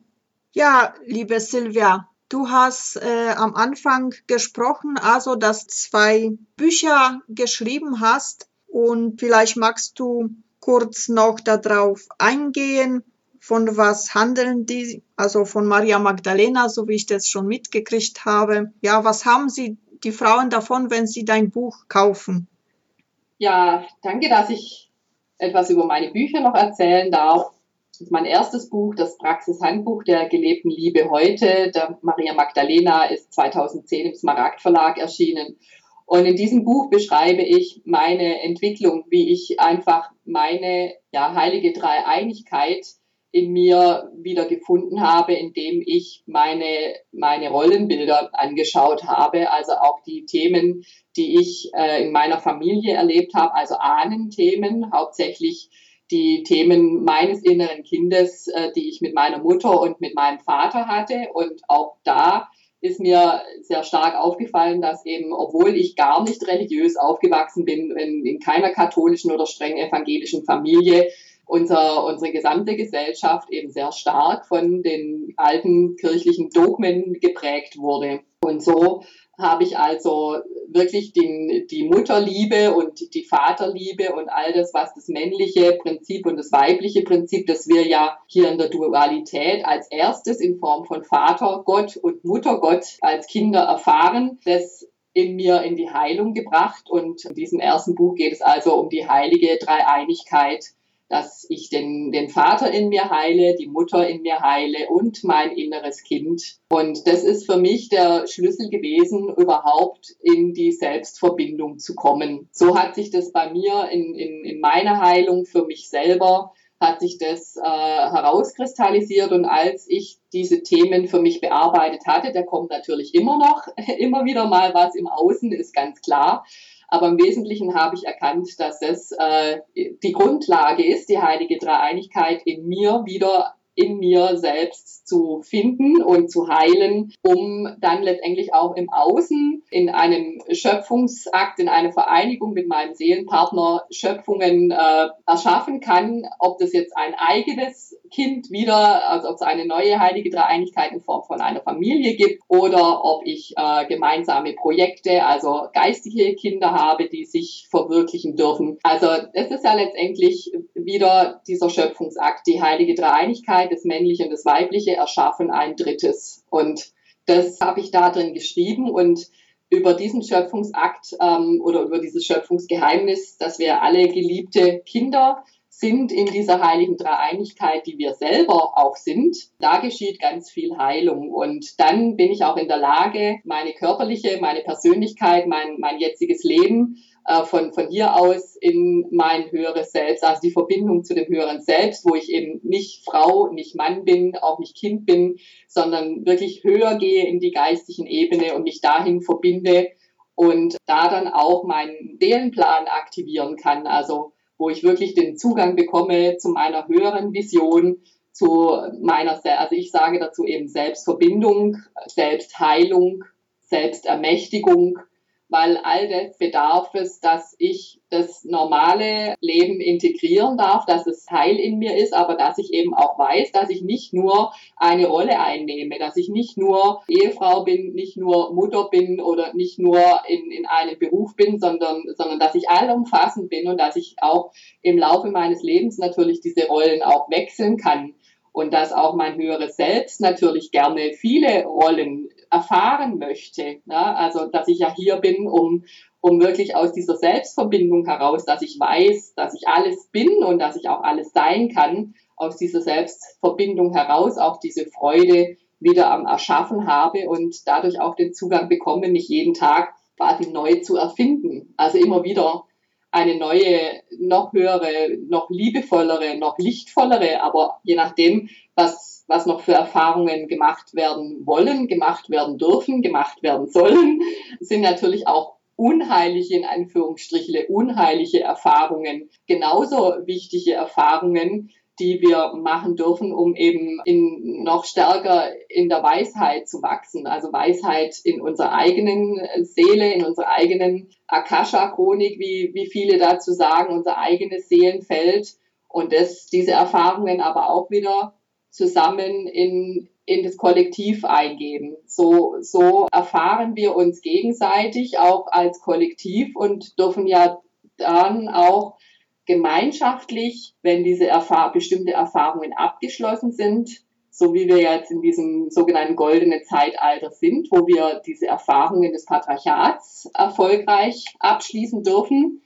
Ja, liebe Silvia, du hast äh, am Anfang gesprochen, also dass zwei Bücher geschrieben hast und vielleicht magst du kurz noch darauf eingehen, von was handeln die, also von Maria Magdalena, so wie ich das schon mitgekriegt habe. Ja, was haben sie die Frauen davon, wenn sie dein Buch kaufen? Ja, danke, dass ich etwas über meine Bücher noch erzählen darf. Das ist mein erstes Buch, das Praxishandbuch der gelebten Liebe heute. Der Maria Magdalena ist 2010 im Smaragd Verlag erschienen. Und in diesem Buch beschreibe ich meine Entwicklung, wie ich einfach meine ja, heilige Dreieinigkeit in mir wieder gefunden habe, indem ich meine, meine Rollenbilder angeschaut habe, also auch die Themen, die ich äh, in meiner Familie erlebt habe, also Ahnenthemen, hauptsächlich die Themen meines inneren Kindes, äh, die ich mit meiner Mutter und mit meinem Vater hatte. Und auch da ist mir sehr stark aufgefallen, dass eben, obwohl ich gar nicht religiös aufgewachsen bin, in, in keiner katholischen oder streng evangelischen Familie, unser, unsere gesamte Gesellschaft eben sehr stark von den alten kirchlichen Dogmen geprägt wurde. Und so habe ich also wirklich den, die Mutterliebe und die Vaterliebe und all das, was das männliche Prinzip und das weibliche Prinzip, das wir ja hier in der Dualität als erstes in Form von Vater Gott und Mutter Gott als Kinder erfahren, das in mir in die Heilung gebracht. Und in diesem ersten Buch geht es also um die heilige Dreieinigkeit dass ich den, den Vater in mir heile, die Mutter in mir heile und mein inneres Kind. Und das ist für mich der Schlüssel gewesen, überhaupt in die Selbstverbindung zu kommen. So hat sich das bei mir in, in, in meiner Heilung für mich selber hat sich das äh, herauskristallisiert und als ich diese Themen für mich bearbeitet hatte, da kommt natürlich immer noch immer wieder mal was im Außen, ist ganz klar. Aber im Wesentlichen habe ich erkannt, dass es äh, die Grundlage ist, die heilige Dreieinigkeit in mir wieder in mir selbst zu finden und zu heilen, um dann letztendlich auch im Außen in einem Schöpfungsakt, in einer Vereinigung mit meinem Seelenpartner Schöpfungen äh, erschaffen kann, ob das jetzt ein eigenes Kind wieder, also ob es eine neue heilige Dreieinigkeit in Form von einer Familie gibt oder ob ich äh, gemeinsame Projekte, also geistige Kinder habe, die sich verwirklichen dürfen. Also es ist ja letztendlich wieder dieser Schöpfungsakt, die heilige Dreieinigkeit, das männliche und das weibliche erschaffen ein drittes. Und das habe ich da drin geschrieben und über diesen Schöpfungsakt ähm, oder über dieses Schöpfungsgeheimnis, dass wir alle geliebte Kinder sind in dieser heiligen Dreieinigkeit, die wir selber auch sind. Da geschieht ganz viel Heilung. Und dann bin ich auch in der Lage, meine körperliche, meine Persönlichkeit, mein, mein jetziges Leben äh, von, von hier aus in mein höheres Selbst, also die Verbindung zu dem höheren Selbst, wo ich eben nicht Frau, nicht Mann bin, auch nicht Kind bin, sondern wirklich höher gehe in die geistigen Ebene und mich dahin verbinde und da dann auch meinen Seelenplan aktivieren kann. Also wo ich wirklich den Zugang bekomme zu meiner höheren Vision, zu meiner, also ich sage dazu eben Selbstverbindung, Selbstheilung, Selbstermächtigung weil all das bedarf es, dass ich das normale Leben integrieren darf, dass es Teil in mir ist, aber dass ich eben auch weiß, dass ich nicht nur eine Rolle einnehme, dass ich nicht nur Ehefrau bin, nicht nur Mutter bin oder nicht nur in, in einem Beruf bin, sondern, sondern dass ich allumfassend bin und dass ich auch im Laufe meines Lebens natürlich diese Rollen auch wechseln kann und dass auch mein höheres Selbst natürlich gerne viele Rollen erfahren möchte. Ja? Also, dass ich ja hier bin, um, um wirklich aus dieser Selbstverbindung heraus, dass ich weiß, dass ich alles bin und dass ich auch alles sein kann, aus dieser Selbstverbindung heraus auch diese Freude wieder am Erschaffen habe und dadurch auch den Zugang bekomme, mich jeden Tag quasi neu zu erfinden. Also immer wieder eine neue, noch höhere, noch liebevollere, noch lichtvollere, aber je nachdem, was, was noch für Erfahrungen gemacht werden wollen, gemacht werden dürfen, gemacht werden sollen, sind natürlich auch unheilige, in Anführungsstrichle, unheilige Erfahrungen, genauso wichtige Erfahrungen, die wir machen dürfen, um eben in, noch stärker in der Weisheit zu wachsen. Also Weisheit in unserer eigenen Seele, in unserer eigenen Akasha-Chronik, wie, wie viele dazu sagen, unser eigenes Seelenfeld. Und das, diese Erfahrungen aber auch wieder zusammen in, in das Kollektiv eingeben. So, so erfahren wir uns gegenseitig auch als Kollektiv und dürfen ja dann auch gemeinschaftlich, wenn diese Erfahr bestimmte Erfahrungen abgeschlossen sind, so wie wir jetzt in diesem sogenannten goldenen Zeitalter sind, wo wir diese Erfahrungen des Patriarchats erfolgreich abschließen dürfen,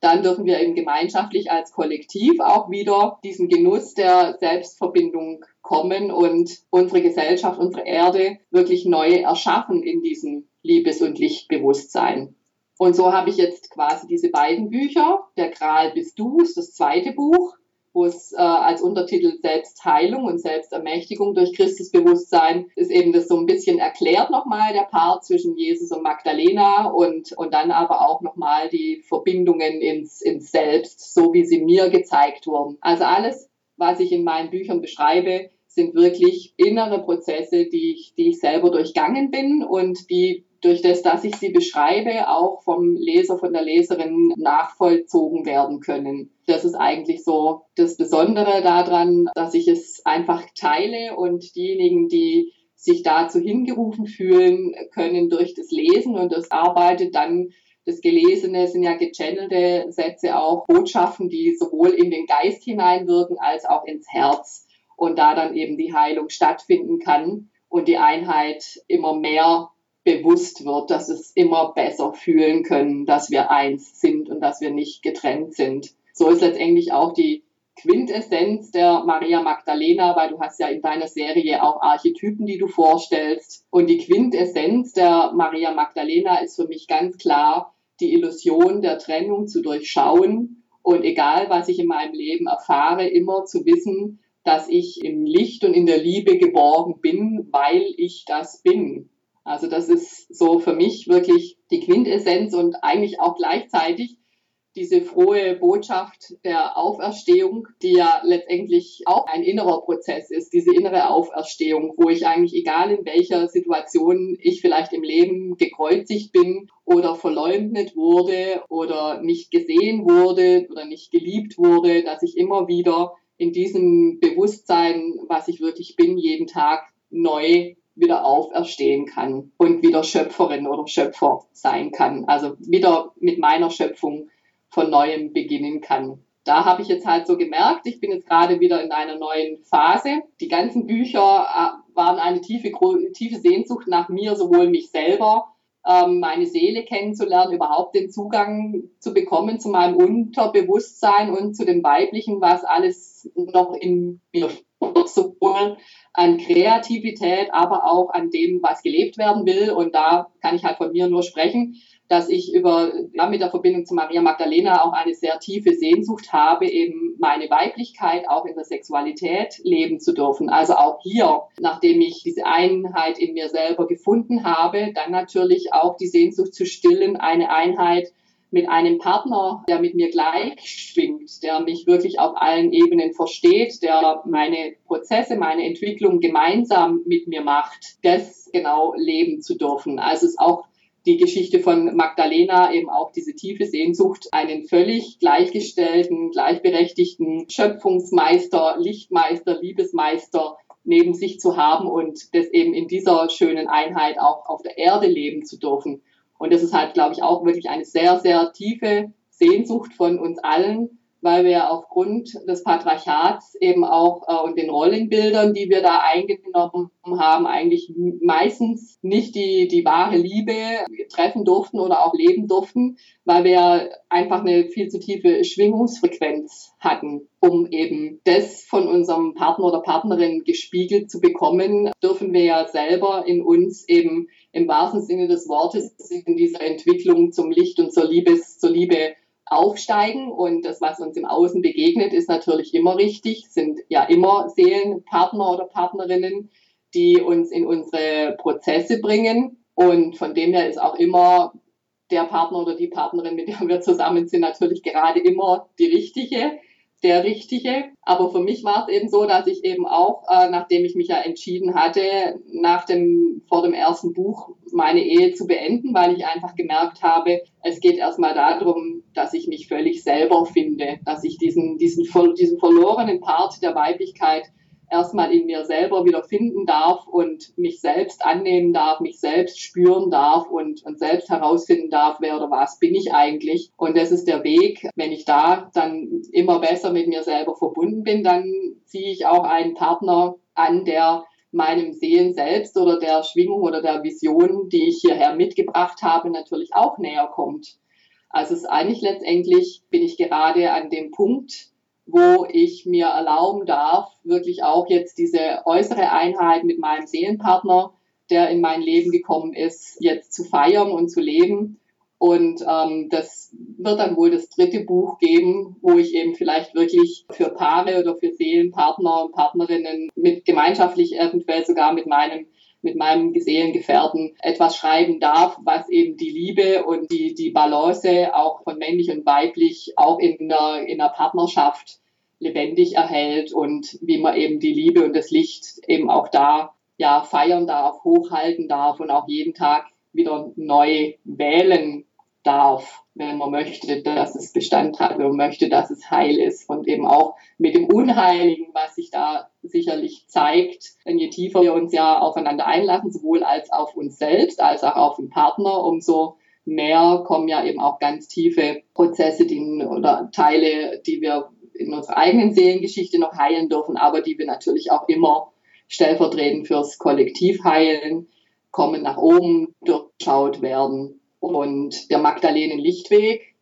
dann dürfen wir eben gemeinschaftlich als Kollektiv auch wieder diesen Genuss der Selbstverbindung kommen und unsere Gesellschaft, unsere Erde wirklich neu erschaffen in diesem Liebes- und Lichtbewusstsein. Und so habe ich jetzt quasi diese beiden Bücher. Der Gral bist du ist das zweite Buch. wo es äh, als Untertitel Selbstheilung und Selbstermächtigung durch Christusbewusstsein ist eben das so ein bisschen erklärt nochmal, der Part zwischen Jesus und Magdalena und, und dann aber auch nochmal die Verbindungen ins, ins Selbst, so wie sie mir gezeigt wurden. Also alles, was ich in meinen Büchern beschreibe, sind wirklich innere Prozesse, die ich, die ich selber durchgangen bin und die durch das, dass ich sie beschreibe, auch vom Leser, von der Leserin nachvollzogen werden können. Das ist eigentlich so das Besondere daran, dass ich es einfach teile und diejenigen, die sich dazu hingerufen fühlen, können durch das Lesen und das Arbeitet dann das Gelesene sind ja gechannelte Sätze auch Botschaften, die sowohl in den Geist hineinwirken als auch ins Herz und da dann eben die Heilung stattfinden kann und die Einheit immer mehr bewusst wird, dass es immer besser fühlen können, dass wir eins sind und dass wir nicht getrennt sind. So ist letztendlich auch die Quintessenz der Maria Magdalena, weil du hast ja in deiner Serie auch Archetypen, die du vorstellst. Und die Quintessenz der Maria Magdalena ist für mich ganz klar, die Illusion der Trennung zu durchschauen und egal, was ich in meinem Leben erfahre, immer zu wissen, dass ich im Licht und in der Liebe geborgen bin, weil ich das bin. Also das ist so für mich wirklich die Quintessenz und eigentlich auch gleichzeitig diese frohe Botschaft der Auferstehung, die ja letztendlich auch ein innerer Prozess ist, diese innere Auferstehung, wo ich eigentlich, egal in welcher Situation ich vielleicht im Leben gekreuzigt bin oder verleumdet wurde oder nicht gesehen wurde oder nicht geliebt wurde, dass ich immer wieder in diesem Bewusstsein, was ich wirklich bin, jeden Tag neu wieder auferstehen kann und wieder Schöpferin oder Schöpfer sein kann. Also wieder mit meiner Schöpfung von neuem beginnen kann. Da habe ich jetzt halt so gemerkt, ich bin jetzt gerade wieder in einer neuen Phase. Die ganzen Bücher äh, waren eine tiefe, tiefe Sehnsucht nach mir, sowohl mich selber, ähm, meine Seele kennenzulernen, überhaupt den Zugang zu bekommen zu meinem Unterbewusstsein und zu dem Weiblichen, was alles noch in mir sowohl an Kreativität, aber auch an dem, was gelebt werden will. Und da kann ich halt von mir nur sprechen, dass ich über, ja, mit der Verbindung zu Maria Magdalena auch eine sehr tiefe Sehnsucht habe, eben meine Weiblichkeit auch in der Sexualität leben zu dürfen. Also auch hier, nachdem ich diese Einheit in mir selber gefunden habe, dann natürlich auch die Sehnsucht zu stillen, eine Einheit mit einem Partner, der mit mir gleich schwingt, der mich wirklich auf allen Ebenen versteht, der meine Prozesse, meine Entwicklung gemeinsam mit mir macht, das genau leben zu dürfen. Also es ist auch die Geschichte von Magdalena eben auch diese tiefe Sehnsucht, einen völlig gleichgestellten, gleichberechtigten Schöpfungsmeister, Lichtmeister, Liebesmeister neben sich zu haben und das eben in dieser schönen Einheit auch auf der Erde leben zu dürfen. Und das ist halt, glaube ich, auch wirklich eine sehr, sehr tiefe Sehnsucht von uns allen, weil wir aufgrund des Patriarchats eben auch äh, und den Rollenbildern, die wir da eingenommen haben, eigentlich meistens nicht die, die wahre Liebe treffen durften oder auch leben durften, weil wir einfach eine viel zu tiefe Schwingungsfrequenz hatten. Um eben das von unserem Partner oder Partnerin gespiegelt zu bekommen, dürfen wir ja selber in uns eben im wahrsten Sinne des Wortes in dieser Entwicklung zum Licht und zur Liebes, zur Liebe aufsteigen. Und das, was uns im Außen begegnet, ist natürlich immer richtig, sind ja immer Seelenpartner oder Partnerinnen, die uns in unsere Prozesse bringen. Und von dem her ist auch immer der Partner oder die Partnerin, mit der wir zusammen sind, natürlich gerade immer die richtige der richtige. Aber für mich war es eben so, dass ich eben auch, äh, nachdem ich mich ja entschieden hatte, nach dem, vor dem ersten Buch meine Ehe zu beenden, weil ich einfach gemerkt habe, es geht erstmal darum, dass ich mich völlig selber finde, dass ich diesen, diesen, diesen verlorenen Part der Weiblichkeit erstmal in mir selber wieder finden darf und mich selbst annehmen darf, mich selbst spüren darf und, und selbst herausfinden darf, wer oder was bin ich eigentlich. Und das ist der Weg. Wenn ich da dann immer besser mit mir selber verbunden bin, dann ziehe ich auch einen Partner an, der meinem Seelen selbst oder der Schwingung oder der Vision, die ich hierher mitgebracht habe, natürlich auch näher kommt. Also es ist eigentlich letztendlich bin ich gerade an dem Punkt, wo ich mir erlauben darf, wirklich auch jetzt diese äußere Einheit mit meinem Seelenpartner, der in mein Leben gekommen ist, jetzt zu feiern und zu leben. Und ähm, das wird dann wohl das dritte Buch geben, wo ich eben vielleicht wirklich für Paare oder für Seelenpartner und Partnerinnen mit gemeinschaftlich eventuell sogar mit meinem mit meinem Seelengefährten etwas schreiben darf, was eben die Liebe und die, die Balance auch von männlich und weiblich auch in der, in der Partnerschaft lebendig erhält und wie man eben die Liebe und das Licht eben auch da ja feiern darf, hochhalten darf und auch jeden Tag wieder neu wählen darf, wenn man möchte, dass es Bestand hat, wenn man möchte, dass es heil ist und eben auch mit dem Unheiligen, was sich da sicherlich zeigt, denn je tiefer wir uns ja aufeinander einlassen, sowohl als auf uns selbst, als auch auf den Partner, umso mehr kommen ja eben auch ganz tiefe Prozesse die, oder Teile, die wir in unserer eigenen Seelengeschichte noch heilen dürfen, aber die wir natürlich auch immer stellvertretend fürs Kollektiv heilen, kommen nach oben, durchschaut werden und der Magdalenen Lichtweg.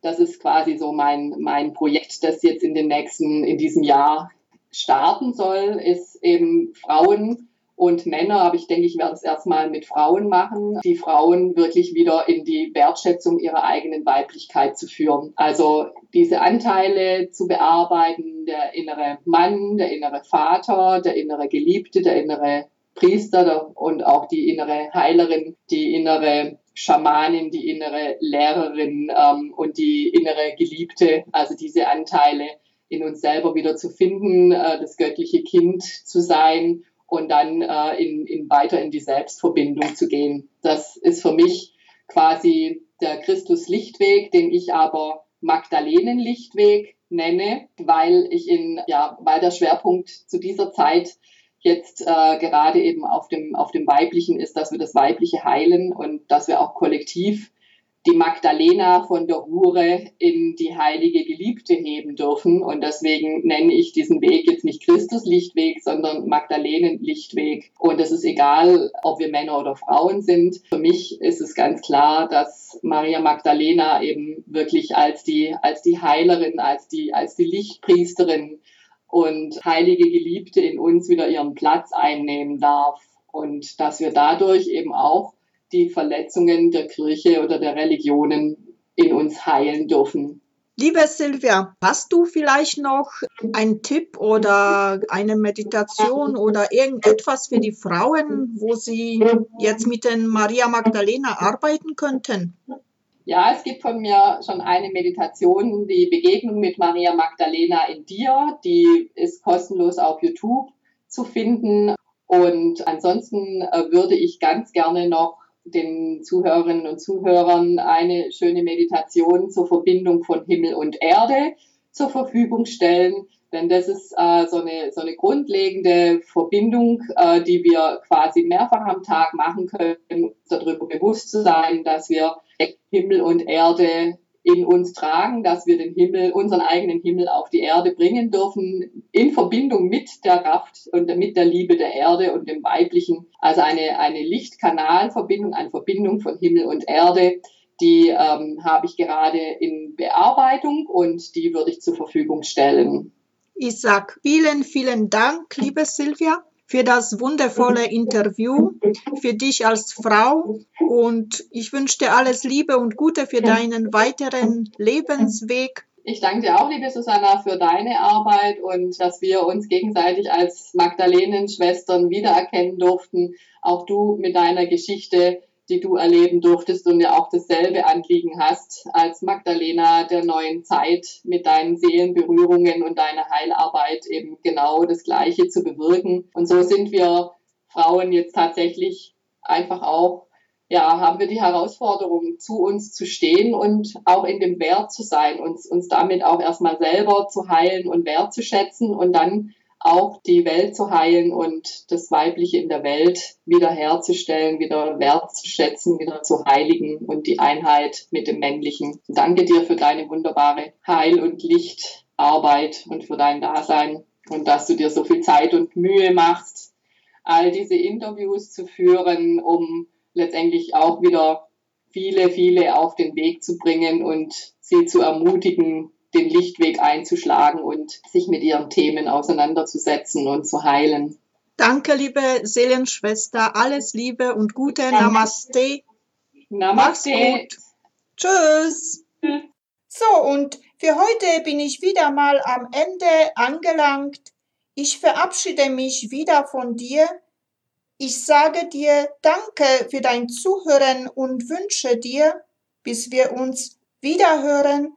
Das ist quasi so mein, mein Projekt, das jetzt in den nächsten, in diesem Jahr starten soll, ist eben Frauen und Männer, aber ich denke, ich werde es erstmal mit Frauen machen, die Frauen wirklich wieder in die Wertschätzung ihrer eigenen Weiblichkeit zu führen. Also diese Anteile zu bearbeiten, der innere Mann, der innere Vater, der innere Geliebte, der innere Priester und auch die innere Heilerin, die innere Schamanin, die innere Lehrerin ähm, und die innere Geliebte, also diese Anteile in uns selber wieder zu finden, äh, das göttliche Kind zu sein und dann äh, in, in weiter in die Selbstverbindung zu gehen. Das ist für mich quasi der Christus-Lichtweg, den ich aber Magdalenen-Lichtweg nenne, weil ich in, ja, weil der Schwerpunkt zu dieser Zeit jetzt äh, gerade eben auf dem, auf dem Weiblichen ist, dass wir das Weibliche heilen und dass wir auch kollektiv die Magdalena von der Hure in die heilige Geliebte heben dürfen. Und deswegen nenne ich diesen Weg jetzt nicht Christus-Lichtweg, sondern Magdalenen-Lichtweg. Und es ist egal, ob wir Männer oder Frauen sind. Für mich ist es ganz klar, dass Maria Magdalena eben wirklich als die, als die Heilerin, als die, als die Lichtpriesterin und heilige Geliebte in uns wieder ihren Platz einnehmen darf und dass wir dadurch eben auch die Verletzungen der Kirche oder der Religionen in uns heilen dürfen. Liebe Silvia, hast du vielleicht noch einen Tipp oder eine Meditation oder irgendetwas für die Frauen, wo sie jetzt mit den Maria Magdalena arbeiten könnten? Ja, es gibt von mir schon eine Meditation, die Begegnung mit Maria Magdalena in dir. Die ist kostenlos auf YouTube zu finden. Und ansonsten äh, würde ich ganz gerne noch den Zuhörerinnen und Zuhörern eine schöne Meditation zur Verbindung von Himmel und Erde zur Verfügung stellen. Denn das ist äh, so, eine, so eine grundlegende Verbindung, äh, die wir quasi mehrfach am Tag machen können, darüber bewusst zu sein, dass wir Himmel und Erde in uns tragen, dass wir den Himmel, unseren eigenen Himmel auf die Erde bringen dürfen, in Verbindung mit der Kraft und mit der Liebe der Erde und dem Weiblichen. Also eine, eine Lichtkanalverbindung, eine Verbindung von Himmel und Erde, die ähm, habe ich gerade in Bearbeitung und die würde ich zur Verfügung stellen. Ich sage vielen, vielen Dank, liebe Silvia für das wundervolle Interview, für dich als Frau und ich wünsche dir alles Liebe und Gute für deinen weiteren Lebensweg. Ich danke dir auch, liebe Susanna, für deine Arbeit und dass wir uns gegenseitig als Magdalenen-Schwestern wiedererkennen durften. Auch du mit deiner Geschichte die du erleben durftest und ja auch dasselbe Anliegen hast als Magdalena der neuen Zeit mit deinen Seelenberührungen und deiner Heilarbeit eben genau das Gleiche zu bewirken. Und so sind wir Frauen jetzt tatsächlich einfach auch, ja, haben wir die Herausforderung, zu uns zu stehen und auch in dem Wert zu sein, uns, uns damit auch erstmal selber zu heilen und wertzuschätzen und dann auch die Welt zu heilen und das Weibliche in der Welt wiederherzustellen, wieder wertzuschätzen, wieder zu heiligen und die Einheit mit dem Männlichen. Danke dir für deine wunderbare Heil- und Lichtarbeit und für dein Dasein und dass du dir so viel Zeit und Mühe machst, all diese Interviews zu führen, um letztendlich auch wieder viele, viele auf den Weg zu bringen und sie zu ermutigen, den Lichtweg einzuschlagen und sich mit ihren Themen auseinanderzusetzen und zu heilen. Danke, liebe Seelenschwester. Alles Liebe und Gute. Namaste. Namaste. Tschüss. So, und für heute bin ich wieder mal am Ende angelangt. Ich verabschiede mich wieder von dir. Ich sage dir Danke für dein Zuhören und wünsche dir, bis wir uns wiederhören,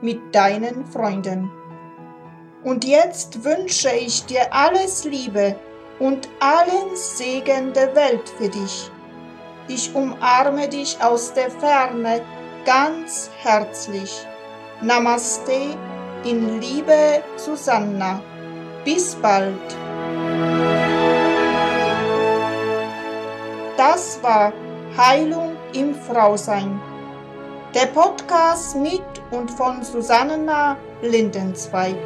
mit deinen Freunden. Und jetzt wünsche ich dir alles Liebe und allen Segen der Welt für dich. Ich umarme dich aus der Ferne ganz herzlich. Namaste in Liebe Susanna. Bis bald. Das war Heilung im Frausein. Der Podcast mit und von Susanna Lindenzweig.